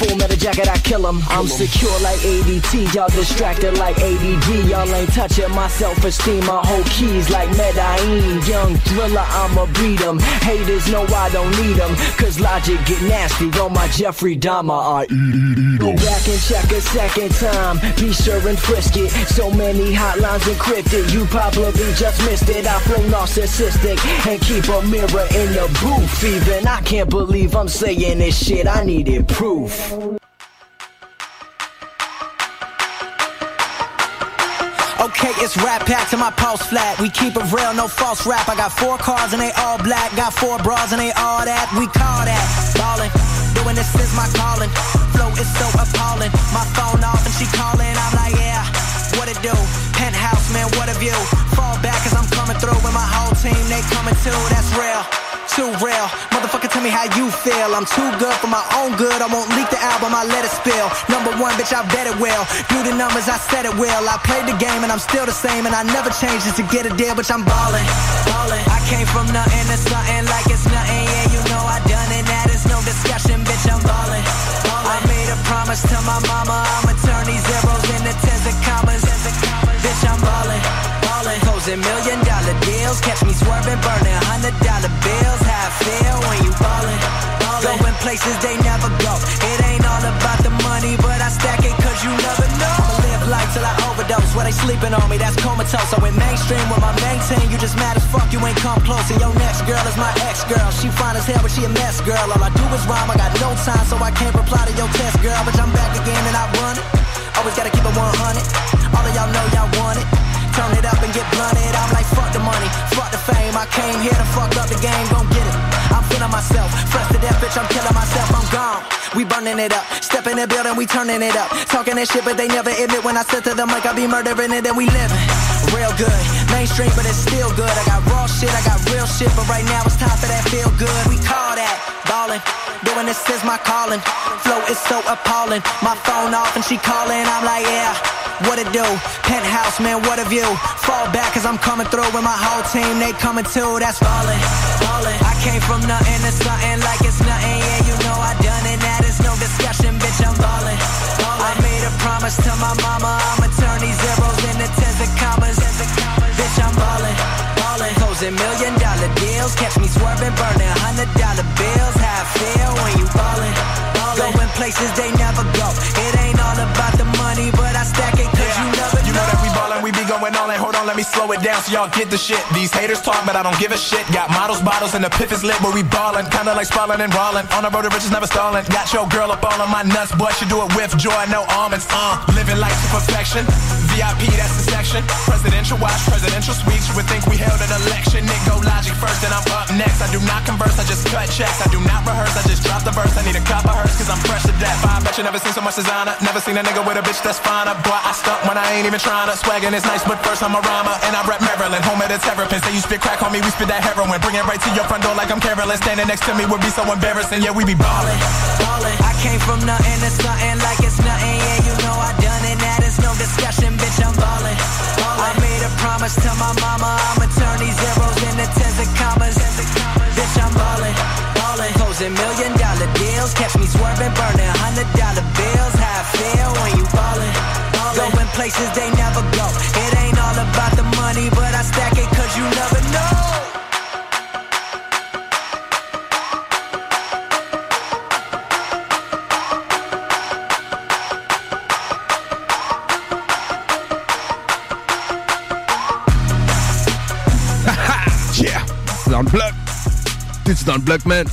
Full metal jacket, I kill them. I'm secure like ADT, y'all distracted like ADD. Y'all ain't touching my self-esteem. My whole keys like Medellin. Young thriller, I'ma beat 'em. Haters know I don't need 'em. Cause logic get nasty on my Jeffrey Dahmer. I eat, eat, Go back and check a second time. Be sure and frisk it. So many hotlines encrypted. You probably just missed it. I flow narcissistic and keep a mirror in the booth. Even I can't believe I'm saying this shit. I needed proof. Okay, it's rap pack to my pulse flat. We keep it real, no false rap. I got four cars and they all black. Got four bras and they all that. We call that ballin'. Doing this is my calling. Flow is so appalling. My phone off and she calling. I'm like, yeah, what it do? Penthouse, man, what a view. Fall back cause I'm coming through with my whole team. They coming too, that's real. Too real. Motherfucker, tell me how you feel. I'm too good for my own good. I won't leak the album, I let it spill. Number one, bitch, I bet it will. Do the numbers, I said it will. I played the game and I'm still the same. And I never changed it to get a deal, bitch, I'm ballin'. ballin'. I came from nothing to something like it's nothing. Yeah, you know I done it. That is no discussion, bitch, I'm ballin'. ballin'. I made a promise to my mama. I'ma turn these zeros into tens and commas. Bitch, I'm ballin'. ballin'. Closing million dollar deals. Catch me swerving, burning hundred places they never go. It ain't all about the money, but I stack it cause you never know. I'ma live life till I overdose. Where they sleeping on me, that's comatose. So in mainstream with my main team, you just mad as fuck, you ain't come close. And your next girl is my ex girl. She fine as hell, but she a mess girl. All I do is rhyme, I got no time, so I can't reply to your test, girl. But I'm back again and I run it. Always gotta keep it 100. All of y'all know y'all want it. Turn it up and get blunted. I'm like, fuck the money, fuck the fame. I came here to fuck up the game, gon' get it. I'm feeling myself, to death, bitch. I'm killing myself, I'm gone. We burning it up, step in the building, we turning it up. Talking that shit, but they never admit when I said to them, like, I be murdering it, and we living. Real good, mainstream, but it's still good. I got raw shit, I got real shit, but right now it's time for that feel good. We call that ballin'. Doing this is my calling. Flow is so appalling. My phone off and she calling. I'm like, yeah, what it do? Penthouse, man, what a view. Fall back cause I'm coming through with my whole team. They coming too, that's ballin'. ballin'. Came from nothing to something like it's nothing. Yeah, you know I done it. That is no discussion, bitch. I'm ballin'. I made a promise to my mama. I'ma turn these zeros into tens and commas. Bitch, I'm ballin'. ballin'. Closing million dollar deals. Catch me swerving, burning hundred dollar bills. How I feel when you ballin'. ballin'. Going places they never go. It ain't all about the money, but I stack it cause you never You know that we ballin', we be going all in. On, let me slow it down so y'all get the shit. These haters talk, but I don't give a shit. Got models, bottles, and the piff is lit, but we ballin'. Kinda like spallin' and rollin'. On the road to riches, never stallin'. Got your girl up all on my nuts, boy. She do it with joy, no almonds. Uh, living life to perfection. VIP, that's the section. Presidential watch, presidential suites. You would think we held an election. Nick go logic first, and I'm up next. I do not converse, I just cut checks. I do not rehearse, I just drop the verse. I need a cup of hers, cause I'm fresh to death. I bet you never seen so much designer. Never seen a nigga with a bitch that's finer. Boy, I stuck when I ain't even trying to. Swaggin' is nice, but first I'm a And I rep Maryland, home of the terrapins. Say you spit crack on me, we spit that heroin. Bring it right to your front door like I'm Carolyn. Standing next to me would be so embarrassing. Yeah, we be ballin'. ballin'. I came from nothing to something like it's nothing. Yeah, you know I done it. That is no discussion, bitch. I'm ballin'. I made a promise to my mama. I'ma turn these zeros into tens of commas. Bitch, I'm ballin'. Ballin'. Closing million dollar deals. Catch me swerving, burning hundred dollar bills. How I feel when you ballin'. Going places they never go. It ain't all about the money, but I stack it cause you never know. <laughs> yeah! C'est dans le bloc! T'es-tu dans le bloc, man?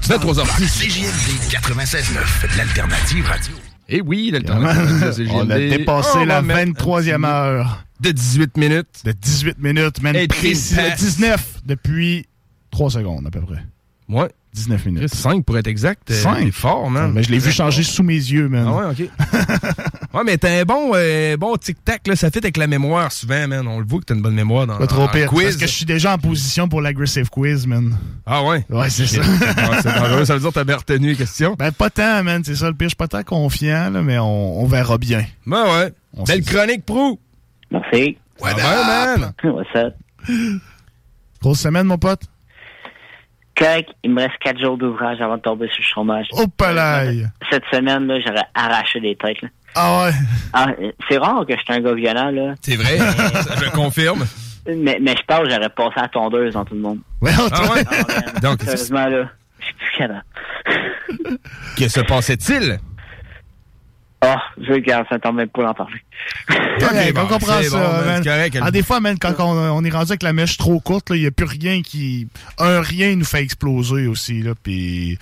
Tu fais 3 heures. CJMD 96.9, l'alternative radio. Eh oui, l'alternative. On a dépassé On la va mettre 23e heure. De 18 minutes. De 18 minutes, man. Et Précis, pile passe. 19 depuis 3 secondes à peu près. Ouais. 19 minutes. 5 pour être exact. 5. T'es fort, man. Mais je l'ai vu changer sous mes yeux, man. Ah ouais, ok. <laughs> ouais, mais t'as un bon, euh, bon tic-tac, là. Ça fait avec la mémoire souvent, man. On le voit que t'as une bonne mémoire dans, Pas trop dans le pire. quiz. Parce que je suis déjà en position pour l'aggressive quiz, man. Ah ouais? Ouais, c'est ça. C'est dangereux. Ça veut dire que t'as bien retenu les questions. Ben, pas tant, man. C'est ça le pire. Je suis pas tant confiant, là, mais on, on verra bien. Ben ouais. Belle chronique, Prou. Merci. Ouais, man. What's <laughs> up? Grosse semaine, mon pote? Correct, il me reste quatre jours d'ouvrage avant de tomber sur le chômage. Oh, palaille! Cette semaine, là, j'aurais arraché des têtes. Là. Ah ouais? Ah, c'est rare que je suis un gars violent, là. C'est vrai, je confirme. <laughs> Mais, mais je pense que j'aurais passé à la tondeuse dans tout le monde. Ouais, Ah ouais? Donc, Sérieusement, là, je suis plus capable. que se passait-il? Oh, je regarde, ça tombe même pas d'en parler. Bon, on comprend ça, bon, man. c'est correct, elle- Ah, des fois, man, quand on, on est rendu avec la mèche trop courte, il n'y a plus rien qui... Un rien nous fait exploser aussi, là. Puis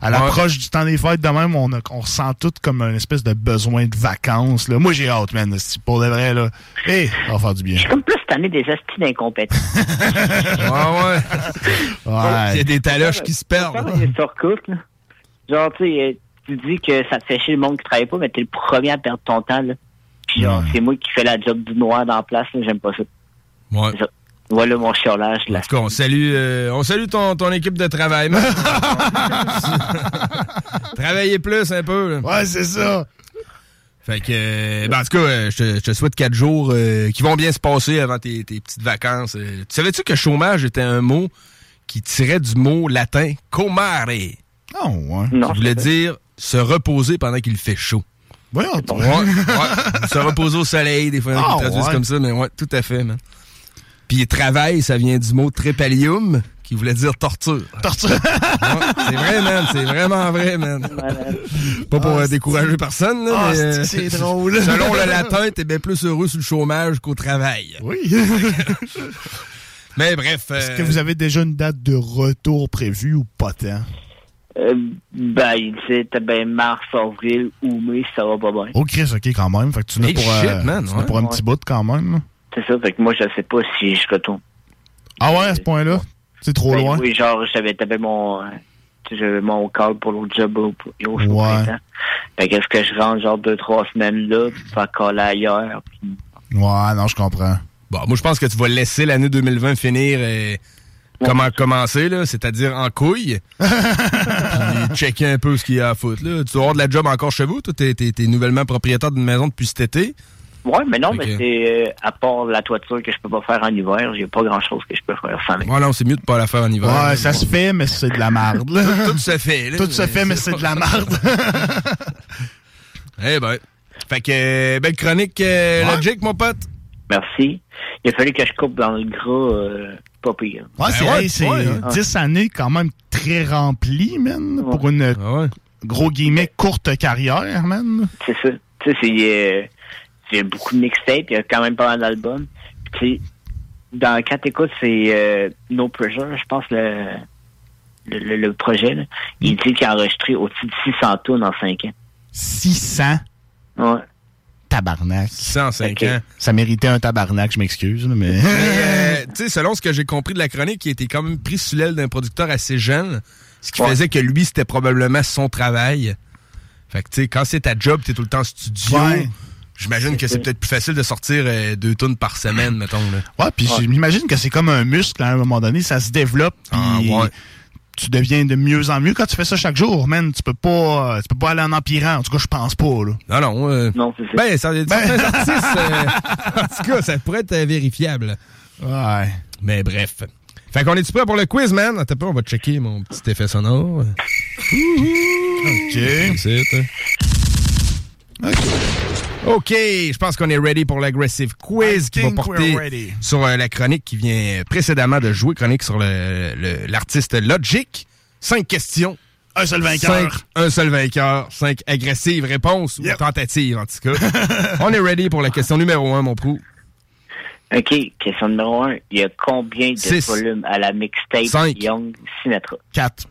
à l'approche du temps des fêtes, de même, on, a- on ressent tout comme une espèce de besoin de vacances, là. Moi, j'ai hâte, man, pour de vrai, là. Hé, ça va faire du bien. Je suis comme plus cette année des estis d'incompétents. <laughs> Ouais, ouais. Ouais. Il y a des taloches qui se perdent. Des là. Genre, tu sais, euh, tu dis que ça te fait chier le monde qui travaille pas, mais t'es le premier à perdre ton temps, là. Puis genre, c'est moi qui fais la job du noir dans la place, là, j'aime pas ça. Ouais. Ça. Voilà mon chiolage, là. En tout cas, on salue, euh, on salue ton, ton équipe de travail. <laughs> <laughs> man. Travaillez plus un peu. là. Ouais, c'est ça. Fait que, euh, ben, en tout cas, euh, je te, je te souhaite quatre jours euh, qui vont bien se passer avant tes, tes petites vacances. Euh, Tu savais-tu que chômage était un mot qui tirait du mot latin? Comare, qui Oh, ouais. voulait dire se reposer pendant qu'il fait chaud. Ouais, Ouais, ouais. <laughs> se reposer au soleil, des fois, il y en a qui Ah, le traduisent ouais. comme ça, mais ouais, tout à fait, man. Puis travail, ça vient du mot trépalium, qui voulait dire torture. Torture. Ouais, c'est vrai, man, c'est vraiment vrai, man. Pas pour Ah, euh, décourager personne, là, Ah, mais, c'est- euh, c'est drôle. Selon le latin, t'es bien plus heureux sur le chômage qu'au travail. Oui. <laughs> mais bref. Est-ce euh, que vous avez déjà une date de retour prévue ou pas tant? Euh, ben, il t'as ben mars, avril ou mai, ça va pas bien. Oh, Chris, ok, quand même. Fait que tu n'as Hey, pour, shit, euh, man, tu n'as ouais. pour un petit bout quand même. là. C'est ça, fait que moi, je sais pas si je retourne. Ah ouais, à ce point-là? C'est trop Ben loin? Oui, genre, j'avais tapé mon, euh, j'avais mon call pour l'autre job au, au, au Ouais. printemps. Fait qu'est-ce que je rentre, genre, deux, trois semaines là, puis faire coller ailleurs. puis- Ouais, non, je comprends. Bon, moi, je pense que tu vas laisser l'année 2020 finir euh, comment commencer, là, c'est-à-dire en couille? <laughs> puis checker un peu ce qu'il y a à foutre. Là. Tu vas avoir de la job encore chez vous. Toi, t'es, t'es- t'es nouvellement propriétaire d'une maison depuis cet été? Ouais, mais non, mais c'est, euh, à part la toiture que je peux pas faire en hiver, j'ai pas grand chose que je peux faire sans Ouais, non, c'est mieux de pas la faire en hiver. Ouais, ça se fait, mais c'est de la merde. Tout, tout se fait. là. Tout se fait, mais c'est de la merde. <laughs> Eh ben. Fait que, euh, belle chronique euh, Ouais. logique, mon pote. Merci. Il a fallu que je coupe dans le gras, euh, pas pire. Ouais, c'est Ben c'est ouais, hein. 10 années quand même très remplies, man, pour une gros guillemets courte carrière, man. C'est ça. Tu sais, c'est, euh, il y a beaucoup de mixtapes, il y a quand même pas mal d'albums. Puis, dans, quand t'écoutes, c'est euh, No Pressure, je pense, le, le, le- le projet, là. il dit qu'il a enregistré au-dessus de 600 tonnes en 5 ans. 600. Ouais. Tabarnak. 105 Ok. ans. Ça méritait un tabarnak, je m'excuse, là, mais... Mais, euh, tu sais, selon ce que j'ai compris de la chronique, il était quand même pris sous l'aile d'un producteur assez jeune, ce qui Ouais. faisait que lui, c'était probablement son travail. Fait que, tu sais, quand c'est ta job, t'es tout le temps en studio. Ouais. J'imagine que c'est peut-être plus facile de sortir euh, deux tonnes par semaine, mettons. Là. Ouais, puis j'imagine que c'est comme un muscle, à un moment donné, ça se développe, puis Ah, ouais. Tu deviens de mieux en mieux quand tu fais ça chaque jour, man. Tu peux pas, tu peux pas aller en empirant. En tout cas, je pense pas, là. Non, non. euh, Non, c'est ça. Ben, ça, certains artistes, euh, <laughs> en tout cas, ça pourrait être euh, vérifiable. Ouais. Mais bref. Fait qu'on est-tu prêt pour le quiz, man? Attends pas, on va checker mon petit effet sonore. <laughs> OK. OK, je pense qu'on est ready pour l'aggressive quiz I qui va think porter we're ready. sur euh, la chronique qui vient précédemment de jouer, chronique sur le- le- l'artiste Logic. Cinq questions. Un seul vainqueur. Cinq- un seul vainqueur. Cinq agressives réponses ou tentatives, en tout cas. <laughs> On est ready pour la question numéro un, mon prou. OK, question numéro un. Il y a combien de Six. volumes à la mixtape Cinq. Young Sinatra? 4.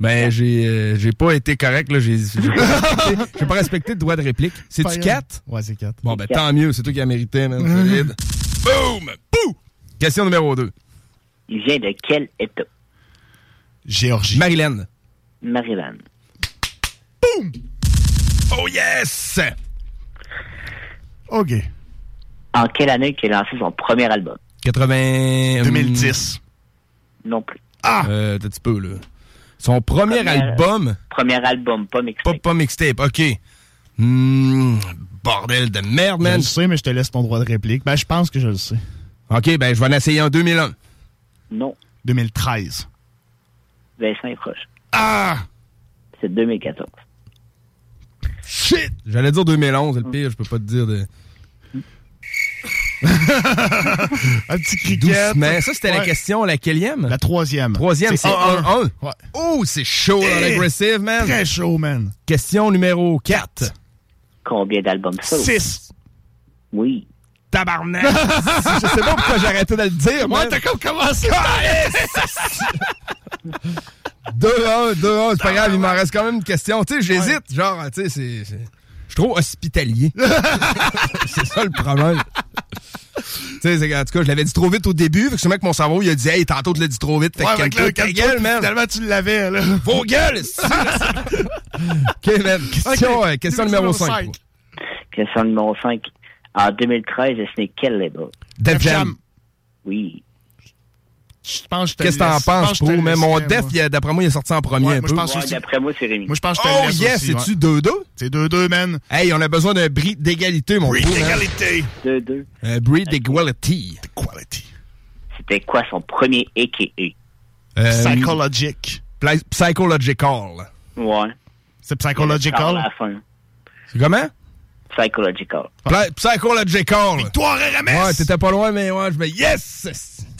Ben, j'ai euh, j'ai pas été correct, là. J'ai j'ai pas, <laughs> respecté- j'ai pas respecté le droit de réplique. C'est-tu Pas 4? Ouais, c'est 4. Bon, ben, tant mieux. C'est toi qui as mérité, man. Solide. Boom! Bouh! Question numéro 2. Il vient de quel État? Géorgie. Maryland. Maryland. Oh yes! OK. En quelle année qu'il a lancé son premier album? 80... 2010. Non plus. Ah! Euh, un petit peu, là. Son premier Premier- album... Premier album, pas mixtape. Pas, pas mixtape, OK. Hmm, bordel de merde, Je man. le sais, mais je te laisse ton droit de réplique. Ben, je pense que je le sais. OK, ben, je vais en essayer en 2001. Non. 2013. Vincent est proche. Ah! C'est 2014. Shit! J'allais dire 2011, c'est le pire, je peux pas te dire de... <laughs> Un petit cricket. Mais ça, c'était la Ouais. question, la quelième? La troisième. Troisième, c'est 1-1. Ouais. Oh, c'est chaud dans Hey! l'aggressive, man. Très chaud, man. Question numéro 4. Combien d'albums solo? 6. Oui. Tabarnak! <laughs> je sais pas pourquoi j'ai arrêté de le dire, Ouais, man. t'as comme commencé. 2-1, 2-1, c'est pas grave, il m'en reste quand même une question. Tu sais, j'hésite, genre, tu sais, c'est... c'est- Je suis trop hospitalier. <laughs> c'est ça le problème. Tu sais, c'est- en tout cas, je l'avais dit trop vite au début, fait que ce mec, mon cerveau, il a dit, hey, tantôt, tu l'as dit trop vite, fait Ouais, que ta gueule, man. Finalement, tu l'avais, là. Vos gueules! <laughs> OK, man, question, euh, numéro numéro cinq. 5. Question numéro 5. En 2013, il a signé quel label? Def Jam. Oui. Je pense que je te Qu'est-ce que t'en penses, pense que je te Pro? Mais mon. Def, d'après moi, il est sorti en premier Ouais, un moi, peu. je pense Ouais, aussi. D'après moi, c'est Rémi. Moi, je pense que je te Oh laisse yes, c'est-tu ouais. 2-2? C'est 2-2, man. Hey, on a besoin d'un bris d'égalité, mon Breed d'égalité. 2-2. Un bris d'égalité. Quality. C'était quoi son premier AKA? Euh, Psychologic. Psychological. Ouais. C'est À psychological. la fin. C'est comment? Psychological. Psychological. Victoire RMS. Ouais, t'étais pas loin, mais ouais, je me yes!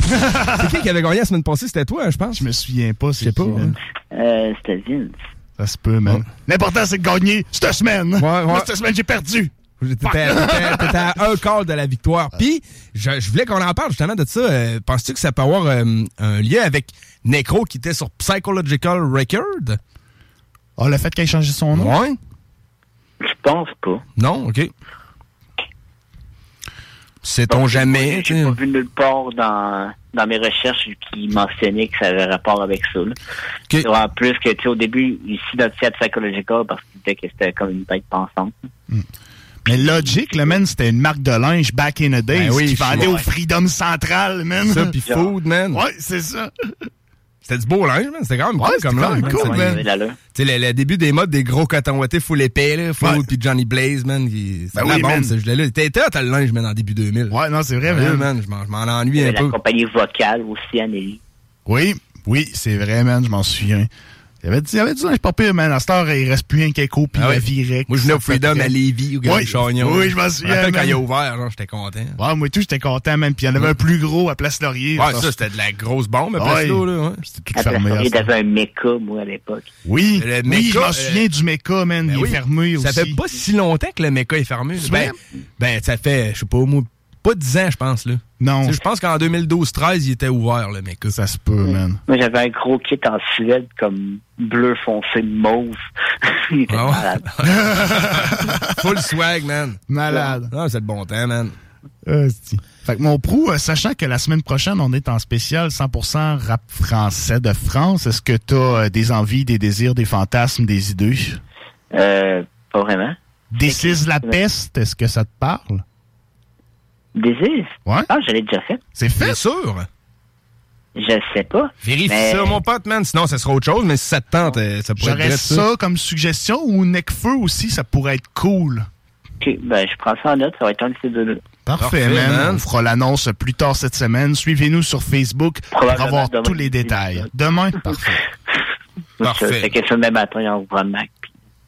C'est qui qui avait gagné la semaine passée? C'était toi, hein, je pense. Je me souviens pas. Je sais pas. hein. Euh, c'était Vince. Ça se peut, man. L'important, c'est de gagner cette semaine. Ouais, Moi, ouais. cette semaine, j'ai perdu. T'étais à un quart de la victoire. Puis, je, je voulais qu'on en parle justement de ça. Euh, Penses-tu que ça peut avoir euh, un lien avec Necro qui était sur Psychological Record? Ah, le fait qu'il ait changé son nom? Ouais. Je pense pas. Non? OK. Sait-on jamais? J'ai pas vu nulle part dans, dans mes recherches qui mentionnait que ça avait rapport avec ça. là. Vraiment plus que, tu sais, au début, il s'identifiait à Psychological parce qu'il disait que c'était comme une tête pensante. Mais Logic, le man, c'était une marque de linge back in the days Ben oui, qui vendait au Freedom Central, man. Ça, puis Food, man. Ouais, c'est ça. C'était du beau linge, man. C'était quand même Ouais, cool c'était comme linge. cool, man. l'allure. Tu sais, le, le début des modes des gros cotons ouatés full épais, là, Ouais. puis Johnny Blaze, man. qui- C'est Ben la oui, bombe, ce gilet-là. T'étais hot, le linge, man, en début 2000. Ouais, non, c'est vrai, Sérieux, man. Je m'en- je m'en Il ennuie y un avait peu. la compagnie vocale aussi, Anneli. Oui, oui, c'est vrai, man, je m'en souviens. Il y avait dit, il y avait dit, c'est pas pire, man. À cette heure, il reste plus un qu'écho, puis Ah la virait. Moi, je venais au Freedom à Lévis, au Grand Oui, Chagnon. oui, je m'en me souviens, rappelle quand il a ouvert, genre, j'étais content. Ouais, moi, tout, j'étais content, man. Puis il y en avait un plus gros à Place Laurier. Ouais, ça, c'était de la grosse bombe, à place là, là. ouais. C'était tout À Place fermé. à Laurier, un méca, moi, à l'époque. Oui, Le oui, je m'en euh, souviens du Mecca, man. Ben il oui. est fermé aussi. Ça fait pas si longtemps que le méca est fermé. C'est Ben, vrai? ben, ça fait, je sais pas, moi, pas 10 ans, je pense, là. Non. Je pense qu'en 2012-13, il était ouvert, le mec. Ça se peut, man. Moi, j'avais un gros kit en Suède comme bleu foncé mauve. <laughs> Il était Ah malade. <laughs> Full swag, man. Malade. Ah, c'est le bon temps, man. Fait que mon prou, euh, sachant que la semaine prochaine, on est en spécial 100% rap français de France, est-ce que tu as des envies, des désirs, des fantasmes, des idées? Euh, pas vraiment. Décise la peste, est-ce que ça te parle? Désir? Ouais. Ah, je l'ai déjà fait. C'est fait? Bien sûr. Je sais pas. Vérifie Mais- ça, mon pote, man. Sinon, ça sera autre chose, mais si ça te tente, euh, ça pourrait J'aurais être ça comme suggestion ou Necfeu aussi, ça pourrait être cool. Ok, ben, je prends ça en note, ça va être un de ces deux-là. Parfait, Parfait, man. man. On fera l'annonce plus tard cette semaine. Suivez-nous sur Facebook pour avoir demain. tous les détails. Demain? <laughs> Parfait. Parfait. Fait que ça, demain matin, on prend le Mac.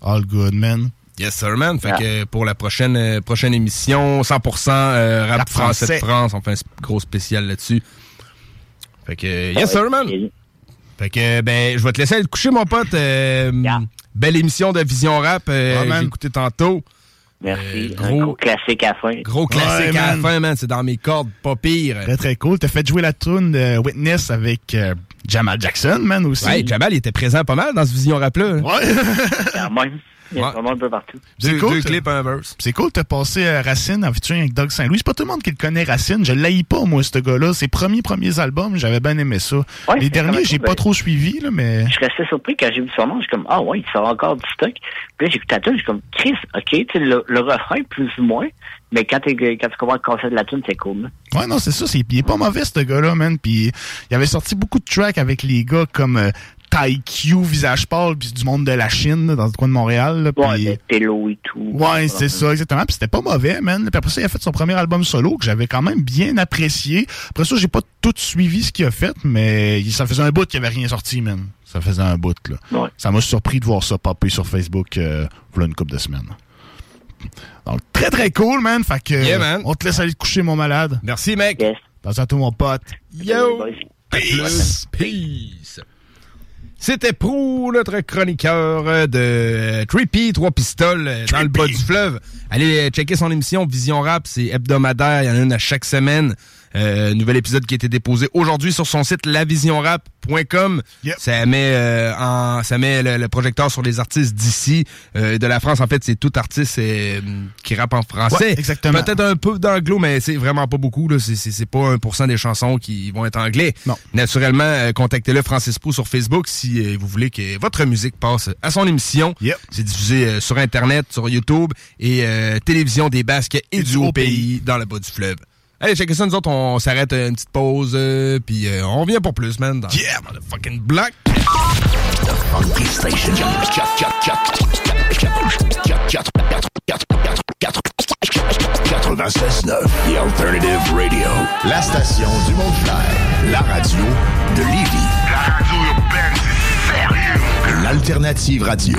All good, man. Yes, sir, man. Fait Ah. que pour la prochaine, euh, prochaine émission, 100% euh, rap, Rap français de. France, on fait un gros spécial là-dessus. Fait que, yes, sir, man. Fait que, ben, je vais te laisser aller te coucher, mon pote. Euh, Belle émission de Vision Rap. euh, Ah, man. J'ai écouté tantôt. Merci. Euh, un gros- gros classique à la fin. Gros classique Ouais, à la fin, man. C'est dans mes cordes, pas pire. Très, très cool. T'as fait jouer la tune de Witness avec euh, Jamal Jackson, man, aussi. Ouais, Jamal, il était présent pas mal dans ce Vision Rap-là. hein. Ouais. <laughs> Il y a vraiment un peu partout. Deux, cool, deux clips, un verse. C'est cool, t'as passé euh, Racine en featuring avec Doug Saint-Louis. C'est pas tout le monde qui le connaît, Racine. Je l'haïs pas, moi, ce gars-là. Ses premiers, premiers albums, j'avais bien aimé ça. Les derniers, j'ai cool, pas ben. trop suivi, là, mais... Je restais surpris quand j'ai vu son nom. Je suis comme, ah ouais, il sort encore du stock. Puis là, j'écoute la tune, je suis comme, Chris, ok, tu sais, le, le refrain, plus ou moins. Mais quand, quand tu comprends le concept de la tune, c'est cool. Ouais, non, c'est ça. C'est, il est pas mauvais, ce gars-là, man. Puis il avait sorti beaucoup de tracks avec les gars comme euh, Tai Q, Visage Pâle, puis du monde de la Chine, là, dans le coin de Montréal. Là, Ouais, mais Télo et tout. Ouais, c'est ça, exactement. Puis c'était pas mauvais, man. Puis après ça, il a fait son premier album solo que j'avais quand même bien apprécié. Après ça, j'ai pas tout suivi ce qu'il a fait, mais ça faisait un bout qu'il avait rien sorti, man. Ça faisait un bout, là. Ouais. Ça m'a surpris de voir ça popper sur Facebook euh, voilà une couple de semaines. Donc, très, très cool, man. Fait que, Yeah, man. on te laisse aller te coucher, mon malade. Merci, mec. Yes. Passe à tout, mon pote. Yo! Peace! Peace! C'était Prou, notre chroniqueur euh, de euh, Trippy, Trois Pistoles, euh, dans le bas du fleuve. Allez checker son émission Vision Rap, c'est hebdomadaire, il y en a une à chaque semaine. Euh, nouvel épisode qui a été déposé aujourd'hui sur son site lavisionrap.com. Ça met euh, en, ça met le, le projecteur sur les artistes d'ici, euh, de la France. En fait, c'est tout artiste euh, qui rappe en français. Ouais, exactement. Peut-être un peu d'anglo, mais c'est vraiment pas beaucoup. Là. C'est, c'est, c'est pas 1% des chansons qui vont être anglais. Non. Naturellement, euh, contactez-le Francis Pou sur Facebook si euh, vous voulez que votre musique passe à son émission. C'est diffusé euh, sur Internet, sur YouTube et euh, télévision des Basques et, du haut pays dans le bas du fleuve. Allez, checkez ça, nous autres, on s'arrête une petite pause, euh, puis euh, on revient pour plus, man. Dans, yeah, dans le fucking block. Funky Station. 96.9, The Alternative Radio. La station du monde clair. La radio de Lévis. La radio urbaine, c'est sérieux. L'Alternative Radio.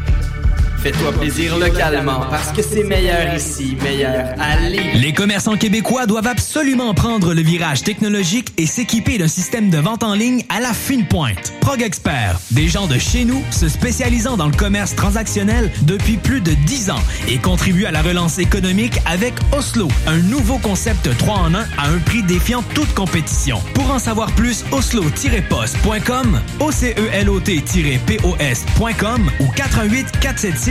Fais-toi plaisir localement parce que c'est meilleur ici, meilleur à. Les commerçants québécois doivent absolument prendre le virage technologique et s'équiper d'un système de vente en ligne à la fine pointe. Prog Expert, des gens de chez nous se spécialisant dans le commerce transactionnel depuis plus de 10 ans et contribuent à la relance économique avec Oslo, un nouveau concept 3 en 1 à un prix défiant toute compétition. Pour en savoir plus, oslo-post.com, OCELOT-POS.com ou 88 476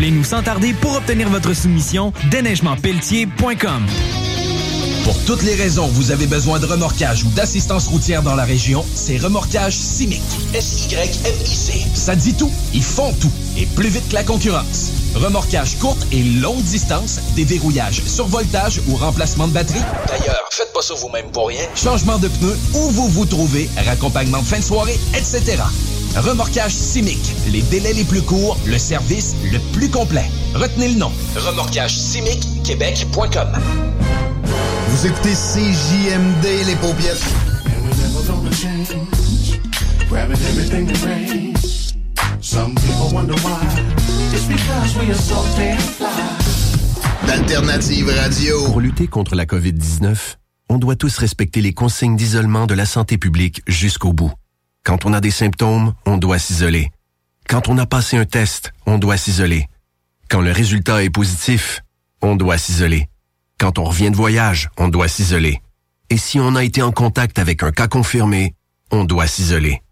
Appelez-nous sans tarder pour obtenir votre soumission déneigementpelletier.com. Pour toutes les raisons, vous avez besoin de remorquage ou d'assistance routière dans la région, c'est Remorquage Simic. S-Y-M-I-C. Ça dit tout. Ils font tout. Et plus vite que la concurrence. Remorquage courte et longue distance, déverrouillage, survoltage ou remplacement de batterie. D'ailleurs, faites pas ça vous-même pour rien. Changement de pneus, où vous vous trouvez, raccompagnement de fin de soirée, etc. Remorquage Simic. Les délais les plus courts, le service le plus complet. Retenez le nom. Remorquage Québec.com. Écoutez CJMD, les paupières. D'Alternative Radio. Pour lutter contre la COVID-19, on doit tous respecter les consignes d'isolement de la santé publique jusqu'au bout. Quand on a des symptômes, on doit s'isoler. Quand on a passé un test, on doit s'isoler. Quand le résultat est positif, on doit s'isoler. Quand on revient de voyage, on doit s'isoler. Et si on a été en contact avec un cas confirmé, on doit s'isoler.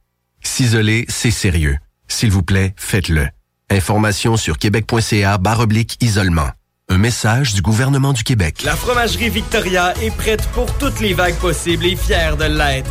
S'isoler, c'est sérieux. S'il vous plaît, faites-le. Information sur québec.ca oblique isolement. Un message du gouvernement du Québec. La fromagerie Victoria est prête pour toutes les vagues possibles et fière de l'être.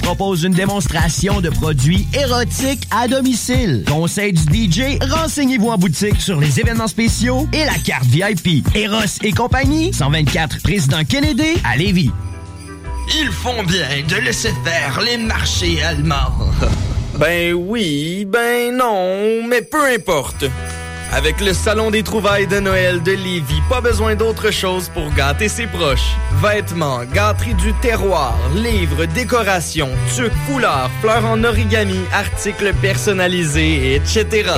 propose une démonstration de produits érotiques à domicile. Conseil du DJ, renseignez-vous en boutique sur les événements spéciaux et la carte VIP. Eros et compagnie, 124 Président Kennedy à Lévis. Ils font bien de laisser faire les marchés allemands. <laughs> Ben oui, ben non, mais peu importe. Avec le Salon des trouvailles de Noël de Lévis, pas besoin d'autre chose pour gâter ses proches. Vêtements, gâteries du terroir, livres, décorations, tuques, couleurs, fleurs en origami, articles personnalisés, etc.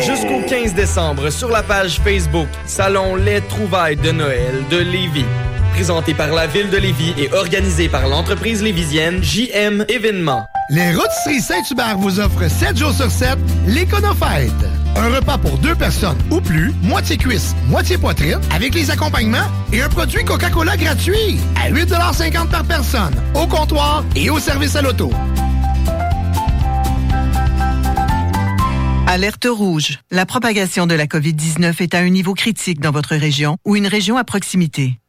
Jusqu'au 15 décembre, sur la page Facebook Salon Les trouvailles de Noël de Lévis. Présenté par la ville de Lévis et organisé par l'entreprise lévisienne JM Événements. Les Rôtisseries Saint-Hubert vous offrent 7 jours sur 7 l'Éconofête. Un repas pour deux personnes ou plus, moitié cuisse, moitié poitrine, avec les accompagnements et un produit Coca-Cola gratuit à 8,50 par personne, au comptoir et au service à l'auto. Alerte rouge. La propagation de la COVID-19 est à un niveau critique dans votre région ou une région à proximité.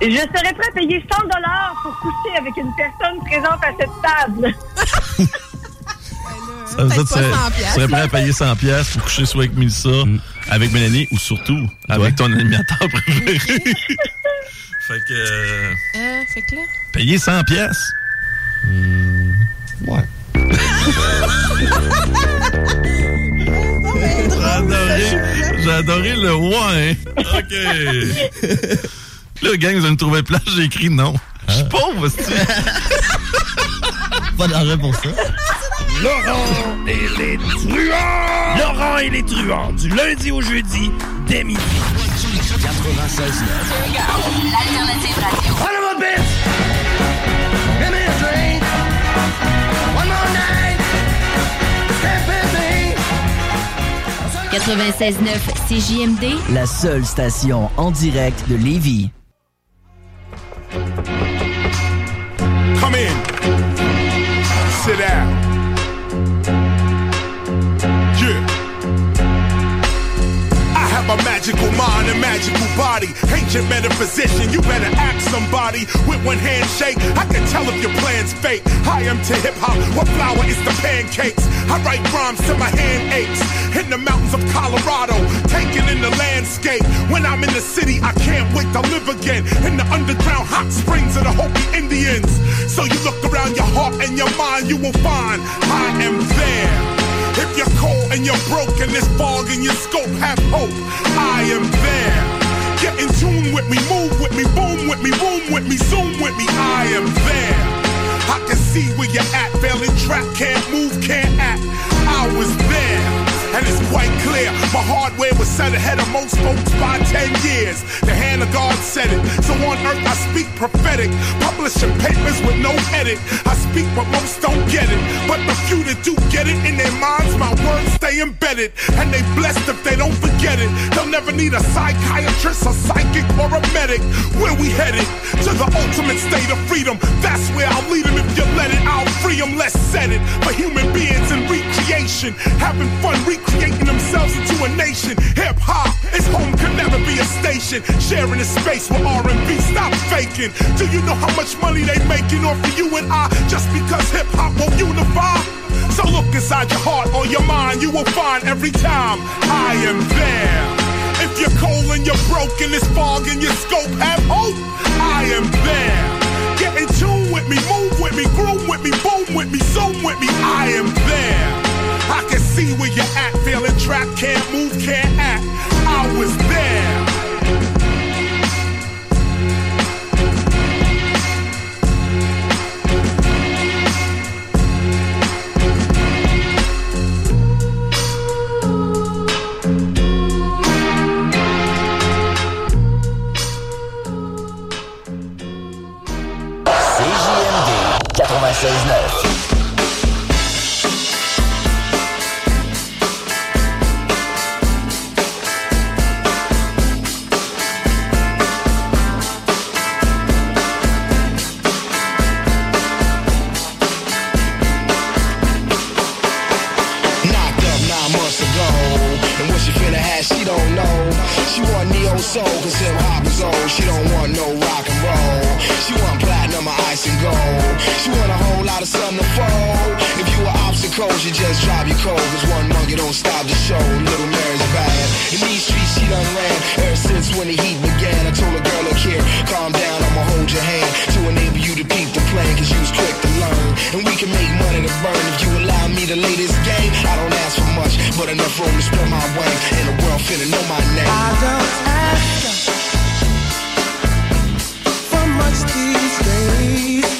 Je serais prêt à payer 100 dollars pour coucher avec une personne présente à cette table. <laughs> Ça veut dire que tu serais- tu serais prêt à payer 100 pièces pour coucher soit avec Mélissa, avec Mélanie ou surtout avec ton animateur préféré. <laughs> <laughs> fait que... euh, Euh, fait que là? payer 100 pièces. ouais. J'ai adoré, j'ai adoré le ouais. OK. Là, gang, vous allez me trouver plat, j'ai écrit non. Je suis pauvre, c'est <laughs> Pas d'argent pour ça. Laurent et les truands. Laurent et les truands, du lundi au jeudi, dès midi. 96 L'alternative radio. Mon bitch! Give me a drink. One more night. Stay busy. 96.9 CJMD, La seule station en direct de Lévis. Come in. Sit down. Have a magical mind and magical body. Ancient metaphysician, you better ask somebody. With one handshake, I can tell if your plan's fake. I am to hip hop, what flour is the pancakes? I write rhymes till my hand aches. In the mountains of Colorado, taking in the landscape. When I'm in the city, I can't wait to live again. In the underground hot springs of the Hopi Indians. So you look around your heart and your mind, you will find I am there. If you're cold and you're broken, this fog in your scope, have hope. I am there. Get in tune with me, move with me, boom with me, room with me, zoom with me. I am there. I can see where you're at, failing trap, can't move, can't act. I was there. And it's quite clear, my hardware was set ahead of most folks by 10 years. The hand of God said it. So on earth I speak prophetic, publishing papers with no edit. I speak but most don't get it. But the few that do get it in their minds, my words stay embedded. And they blessed if they don't forget it. They'll never need a psychiatrist, a psychic, or a medic. Where we headed? To the ultimate state of freedom. That's where I'll lead them if you let it. I'll free them, let's set it. For human beings in recreation, having fun recreating themselves into a nation. Hip hop, its home could never be a station. Sharing a space with R&B, stop faking. Do you know how much money they making off of you and I? Just because hip hop won't unify? So look inside your heart or your mind, you will find every time I am there. If you're cold and you're broken, this fog in your scope, have hope. I am there. Get in tune with me, move with me, groom with me, boom with me, zoom with me. I am there. I can see where you're at, feeling trapped, can't move, can't act. I was there. CJMD 96.9. you just drive your cold. Cause one monkey don't stop the show. Little Mary's bad. In these streets, she done ran ever since when the heat began. I told a girl, look here, calm down, I'ma hold your hand to enable you to peep the plan. Cause you was quick to learn. And we can make money to burn if you allow me to lay this game. I don't ask for much, but enough room to spread my wings. And the world finna know my name. I don't ask for much these days.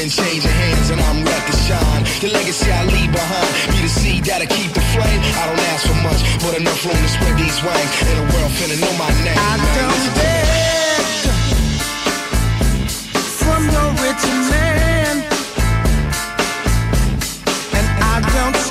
Been changing hands, and I'm ready to shine. The legacy I leave behind be the seed that'll keep the flame. I don't ask for much, but enough room to spread these wings. And the world finna know my name. I from no rich man, and I don't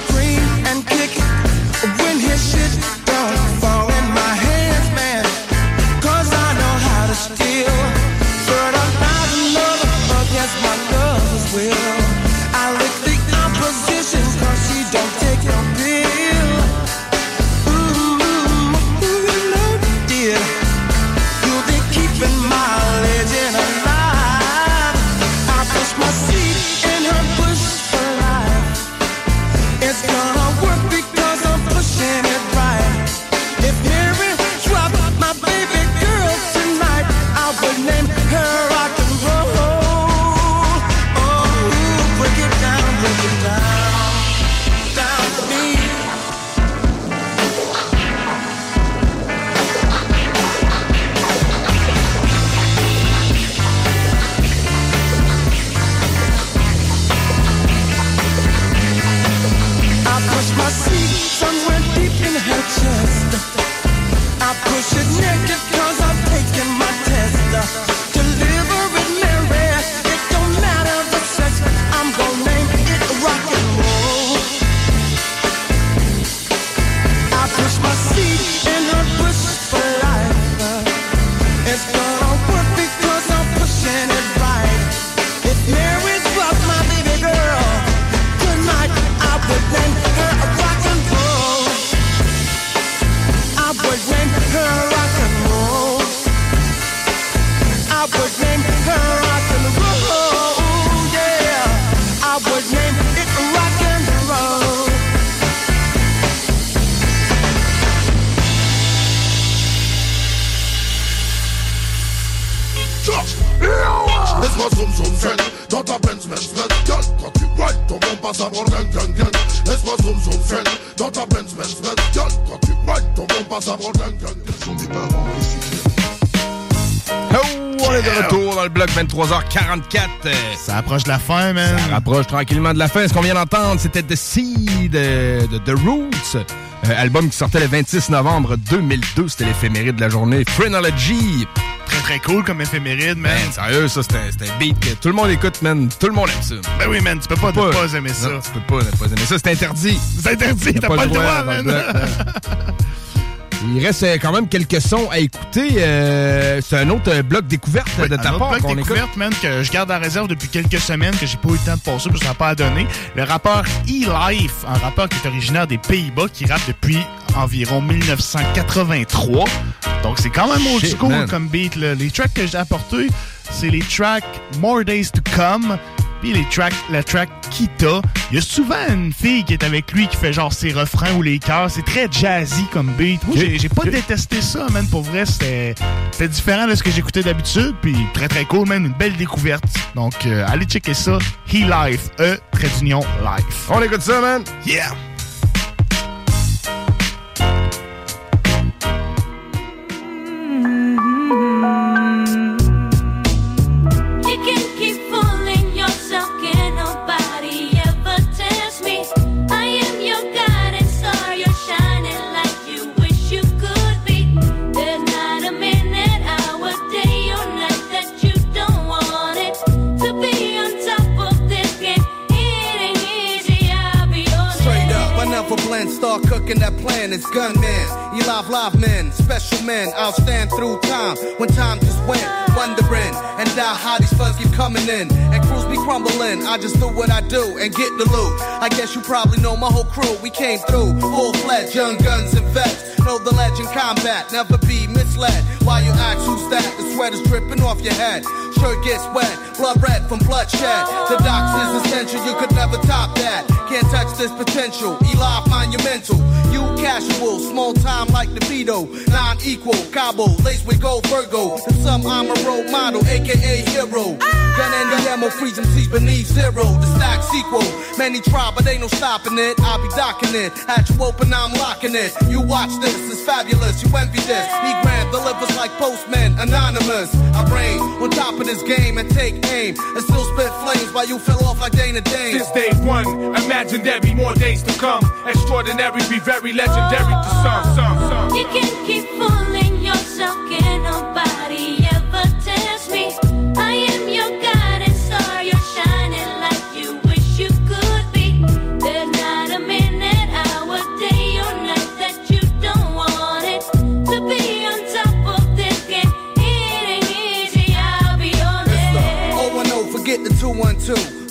approche de la fin, man. Ça rapproche tranquillement de la fin. Ce qu'on vient d'entendre, c'était The Seed euh, de The Roots. euh, album qui sortait le 26 novembre 2002. C'était l'éphéméride de la journée. Phrenology. Très très cool comme éphéméride, man. Man, sérieux, ça, c'était c'était un beat que tout le monde écoute, man. Tout le monde aime ça. Ben oui, man, tu peux pas ne pas aimer ça. Non, tu peux pas ne pas aimer ça. C'est interdit. C'est interdit, t'as pas le droit, le man. Il reste euh, quand même quelques sons à écouter. Euh, c'est un autre bloc découverte Oui, de un ta autre part bloc découverte, man, que je garde en réserve depuis quelques semaines, que j'ai pas eu le temps de passer, parce que ça n'a pas à donner. Le rappeur E-Life, un rappeur qui est originaire des Pays-Bas, qui rappe depuis environ 1983. Donc c'est quand même old school man. comme beat. là. Les tracks que j'ai apportés, c'est les tracks More Days to Come, puis les tracks, la track Kita. Il y a souvent une fille qui est avec lui qui fait genre ses refrains ou les chœurs. C'est très jazzy comme beat. Moi, j'ai- j'ai pas détesté ça, man. Pour vrai, c'était c'était différent de ce que j'écoutais d'habitude. Puis très très cool, man. Une belle découverte. Donc, euh, allez checker ça. He Life. E, trait d'union, Life. On écoute ça, man. Yeah. Men. I'll stand through time when time just went. Wondering and now how these funds keep coming in and crews be crumbling. I just do what I do and get the loot. I guess you probably know my whole crew. We came through full fledged, young guns and vets. Know the legend combat, never be misled. Why you ask who's that? The sweat is dripping off your head. Shirt gets wet, blood red from bloodshed. The docs is essential, you could never top that. Can't touch this potential. Eli monumental. You casual, small time like the Vito. Non equal, Cabo, lace with gold Virgo. And some I'm a role model, aka hero. Gun and the ammo, freeze them seas beneath zero. The stack sequel. Many try, but ain't no stopping it. I'll be docking it. Had you open, I'm locking it. You watch this, it's fabulous. You envy this. E grand delivers like post postman, anonymous. I reign on top of this game and take aim and still spit flames while you fell off like Dana Dane. Since day one, imagine there be more days to come. Extraordinary, be very legendary to some, some, some. You can keep fooling yourself,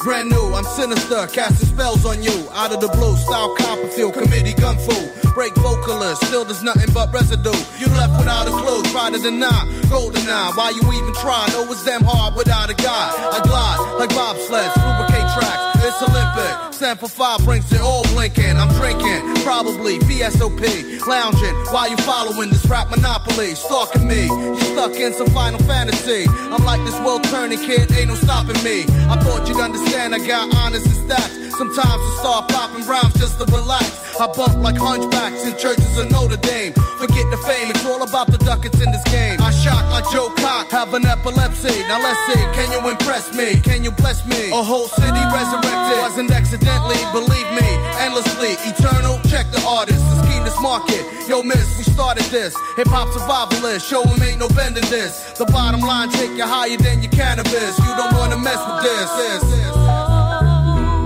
Brand new, I'm sinister, casting spells on you. Out of the blue, style Copperfield, committee gun fu. Break vocalist, still there's nothing but residue. You left without a clue, try to deny. Golden eye, why you even try? Know it's damn hard without a guy. I glide like bobsleds, lubricate tracks. It's Olympic. Sample five brings it all blinking. I'm drinking, probably VSOP. Lounging while you following this rap monopoly. Stalking me, you stuck in some final fantasy. I'm like this world turning kid, ain't no stopping me. I thought you'd understand, I got honest stats. Sometimes I start popping rhymes just to relax. I bump like hunchbacks in churches of Notre Dame. Forget the fame, it's all about the ducats in this game. I shock like Joe Cock, have an epilepsy. Now let's see, can you impress me? Can you bless me? A whole city resurrected. Wasn't accidentally, believe me, endlessly. Eternal, check the artist, the scheme this market. Yo, miss, we started this. Hip hop survivalist, show 'em ain't no bending this. The bottom line, take you higher than your cannabis. You don't wanna mess with this. this, this.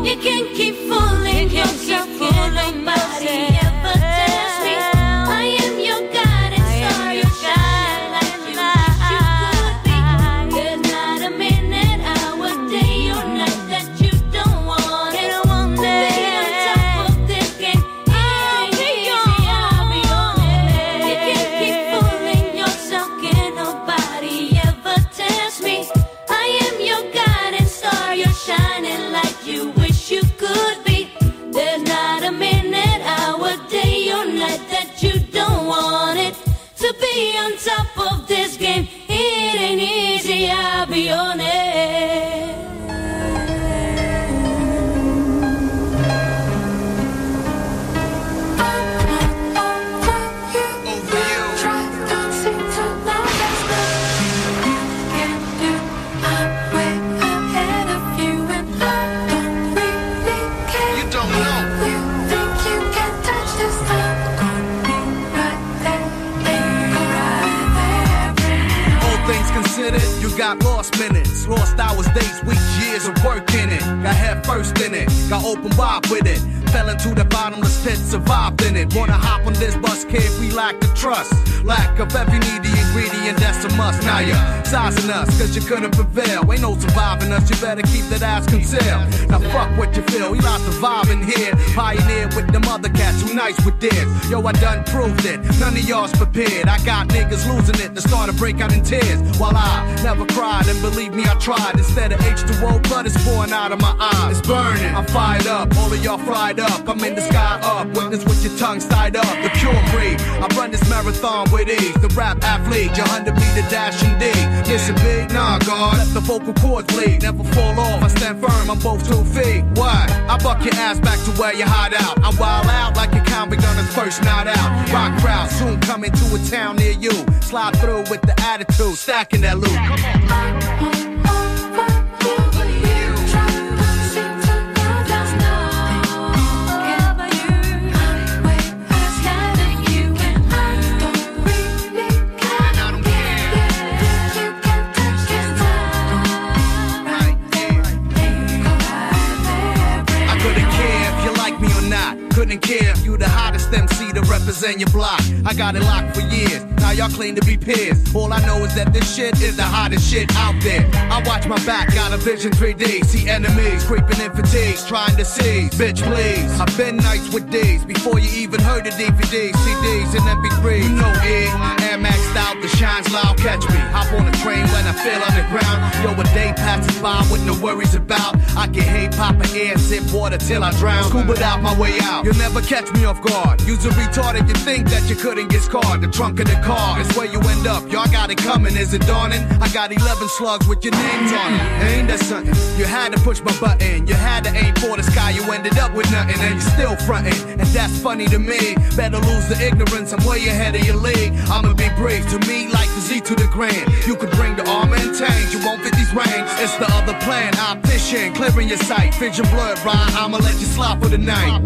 You can't keep fooling, you can't keep fooling, Maria. To be on top of this game, it ain't easy, I'll be honest. Survived in it. Wanna hop on this bus, kid, we lack the trust. Lack of every a must. Now you're sizing us, cause you couldn't prevail. Ain't no surviving us, you better keep that ass concealed. Now fuck what you feel, we not surviving here. Pioneer with them other cats who nice with theirs. Yo, I done proved it, none of y'all's prepared. I got niggas losing it they start to break out in tears. While I never cried, and believe me, I tried. Instead of H2O, blood is pouring out of my eyes. It's burning, I'm fired up, all of y'all fried up. I'm in the sky up, witness with your tongue tied up. The pure breed, I run this marathon with ease. The rap athlete, your 100 meter dash and indeed. Listen, big, nah, God, let the vocal cords bleed. Never fall off, I stand firm, I'm both two feet. Why? I buck your ass back to where you hide out. I wild out like a convict on his first night out. Rock crowd, soon coming to a town near you. Slide through with the attitude, stacking that loot. I represent your block. I got it locked for years. Now y'all claim to be peers. All I know is that this shit is the hottest shit out there. I watch my back, got a vision 3D. See enemies creeping in fatigues, trying to seize. Bitch, please. I've been nights with these before you even heard of DVDs, CDs, and MP3s. You know it. Air Maxed out, the shines loud, catch me. Hop on a train when I feel underground. Yo, a day passes by with no worries about. I get hate, pop an air, sip water till I drown. Scuba out my way out. You'll never catch me off guard. Use a retard if you think that you couldn't get scarred. The trunk of the car is where you end up. Y'all got it coming, is it dawning? I got 11 slugs with your names on it. Ain't that something? You had to push my button. You had to aim for the sky. You ended up with nothing, and you're still fronting. And that's funny to me. Better lose the ignorance. I'm way ahead of your league. I'ma be brave. To me, like the Z to the grand. You could bring the armor and tanks, you won't fit these ranks. It's the other plan, I'm fishing, clearing your sight. Vision blurred, right? I'ma let you slide for the night.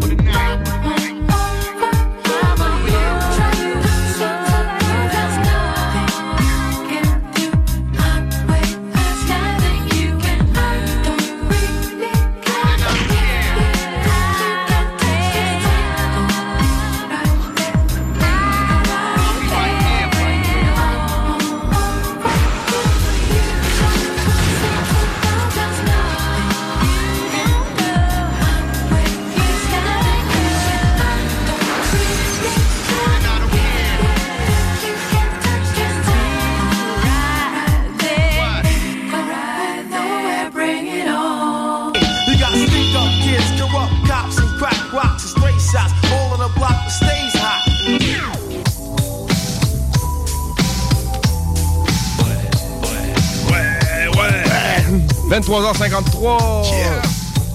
23h53.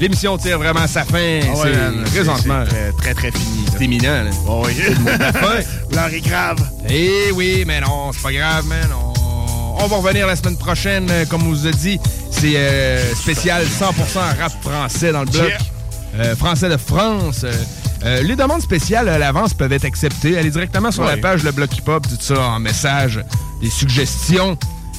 L'émission tire vraiment sa fin. Ah c'est présentement. Très, très, très, fini. C'est imminent. Là. Oh oui. L'heure est <laughs> grave. Eh oui, mais non, c'est pas grave, man. On... on, va revenir la semaine prochaine. Euh, comme on vous a dit, c'est euh, spécial 100% rap français dans le bloc. Euh, français de France. Les demandes spéciales à l'avance peuvent être acceptées. Allez directement sur la page Le Bloc Hip Hop, tout ça en message, des suggestions.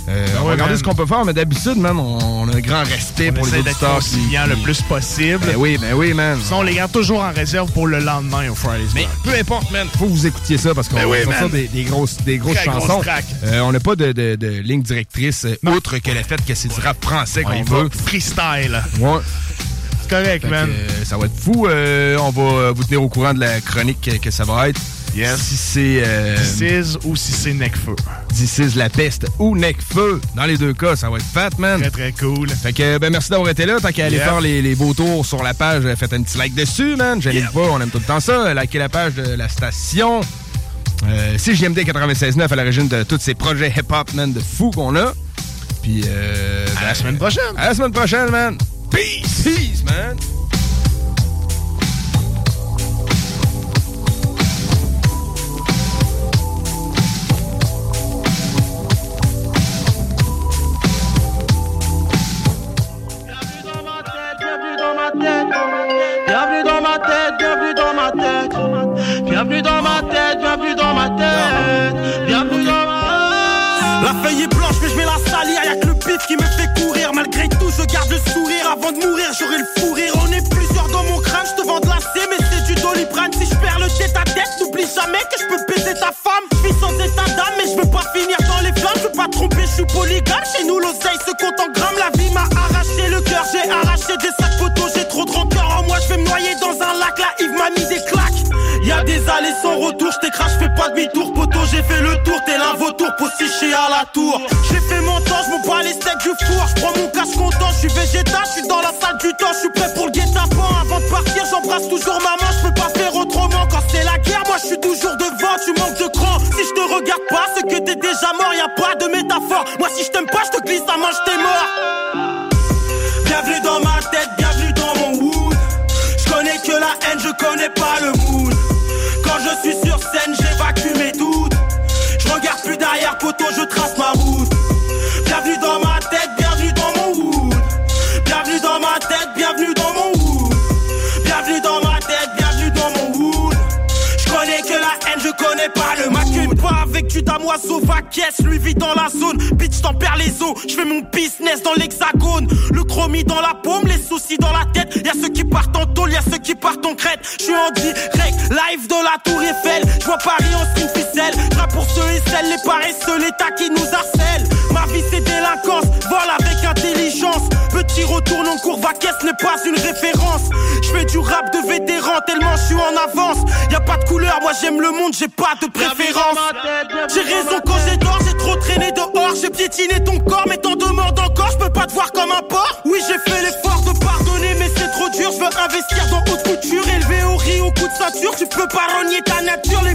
Euh, Ben on va ouais, regarder man. ce qu'on peut faire, mais d'habitude, man, on, on a un grand respect On pour les auditeurs. qui- conciliant le plus possible. Ben oui, ben oui, man. Sinon, on les garde toujours en réserve pour le lendemain au Friday's Mais peu importe, man. Faut que vous écoutiez ça parce qu'on Ben va oui, man. des, des grosses, des grosses Très chansons. Euh, on n'a pas de, de- de ligne directrice euh, outre que le fait que c'est du rap français On qu'on va veut. freestyle. Ouais. C'est correct, Fait que, man. euh, ça va être fou. Euh, on va vous tenir au courant de la chronique que, que ça va être. Yes. Si c'est euh, ou si c'est Necfeu. Disease la peste ou Necfeu. Dans les deux cas, ça va être fat, man. Très, très cool. Fait que, ben, merci d'avoir été là. Tant qu'à aller Yeah. faire les, les beaux tours sur la page, euh, faites un petit like dessus, man. J'aime pas, on aime tout le temps ça. Likez la page de la station. Euh, CJMD 96.9 à l'origine de tous ces projets hip-hop, man, de fou qu'on a. Puis, euh, À la semaine prochaine. À la semaine prochaine, man. Peace! Peace, man. Bienvenue dans ma tête, bienvenue dans ma tête. Bienvenue dans ma La feuille est blanche, mais je vais la salir. Y'a que le pif qui me fait courir. Malgré tout, je garde le sourire. Avant de mourir, j'aurai le fou rire. On est plusieurs dans mon crâne. Je te vends de la C, mais c'est du doliprane. Si je perds le tête à tête, n'oublie jamais que je peux baiser ta femme. Je suis sans état d'âme, mais je veux pas finir dans les flammes. Je veux pas tromper, je suis polygame. Chez nous, l'oseille se compte en grammes. La vie m'a arraché le cœur. J'ai arraché des sacs photos. J'ai trop de rancœur en moi. Je vais me noyer dans un lac. La Yves m'a mis des claques. Des allées sans retour. Je je fais pas demi-tour. Poteau, j'ai fait le tour. T'es l'un vautour. Postiché à la tour. J'ai fait mon temps. Je bats les steaks du four. Je prends mon cache content. Je suis végétal. Je suis dans la salle du temps. Je suis prêt pour le guet-apens. Avant de partir, j'embrasse toujours maman. Je peux pas faire autrement. Quand c'est la guerre, moi je suis toujours devant. Tu manques de cran. Si je te regarde pas, c'est que t'es déjà mort. Y a pas de métaphore. Moi si je t'aime pas, je te glisse la main, je mort. Bienvenue dans ma tête, bienvenue dans mon wood. Je connais que la haine, je connais pas le poteau, je trace ma. Pas avec du damoiseau, va caisse, lui vit dans la zone. Bitch, t'en perds les os, je fais mon business dans l'hexagone. Le chromie dans la paume, les soucis dans la tête. Y'a ceux qui partent en tôle, y'a ceux qui partent en crête. Je suis en direct, live de la tour Eiffel. Je vois Paris en string ficelle. Pour ceux et celles, les paresseux, l'État qui nous harcèle. Ma vie c'est délinquance, vol avec intelligence. Petit retourne en cours, caisse n'est pas une référence. Je fais du rap de vétéran tellement je suis en avance. Y a pas de couleur, moi j'aime le monde, j'ai pas de préférence. J'ai raison quand j'ai tort, j'ai trop traîné dehors, j'ai piétiné ton corps, mais t'en demandes encore, je peux pas te voir comme un porc. Oui, j'ai fait l'effort de pardonner, mais c'est trop dur, je veux investir dans haute couture, élevé au riz au coup de ceinture, tu peux pas renier ta nature, les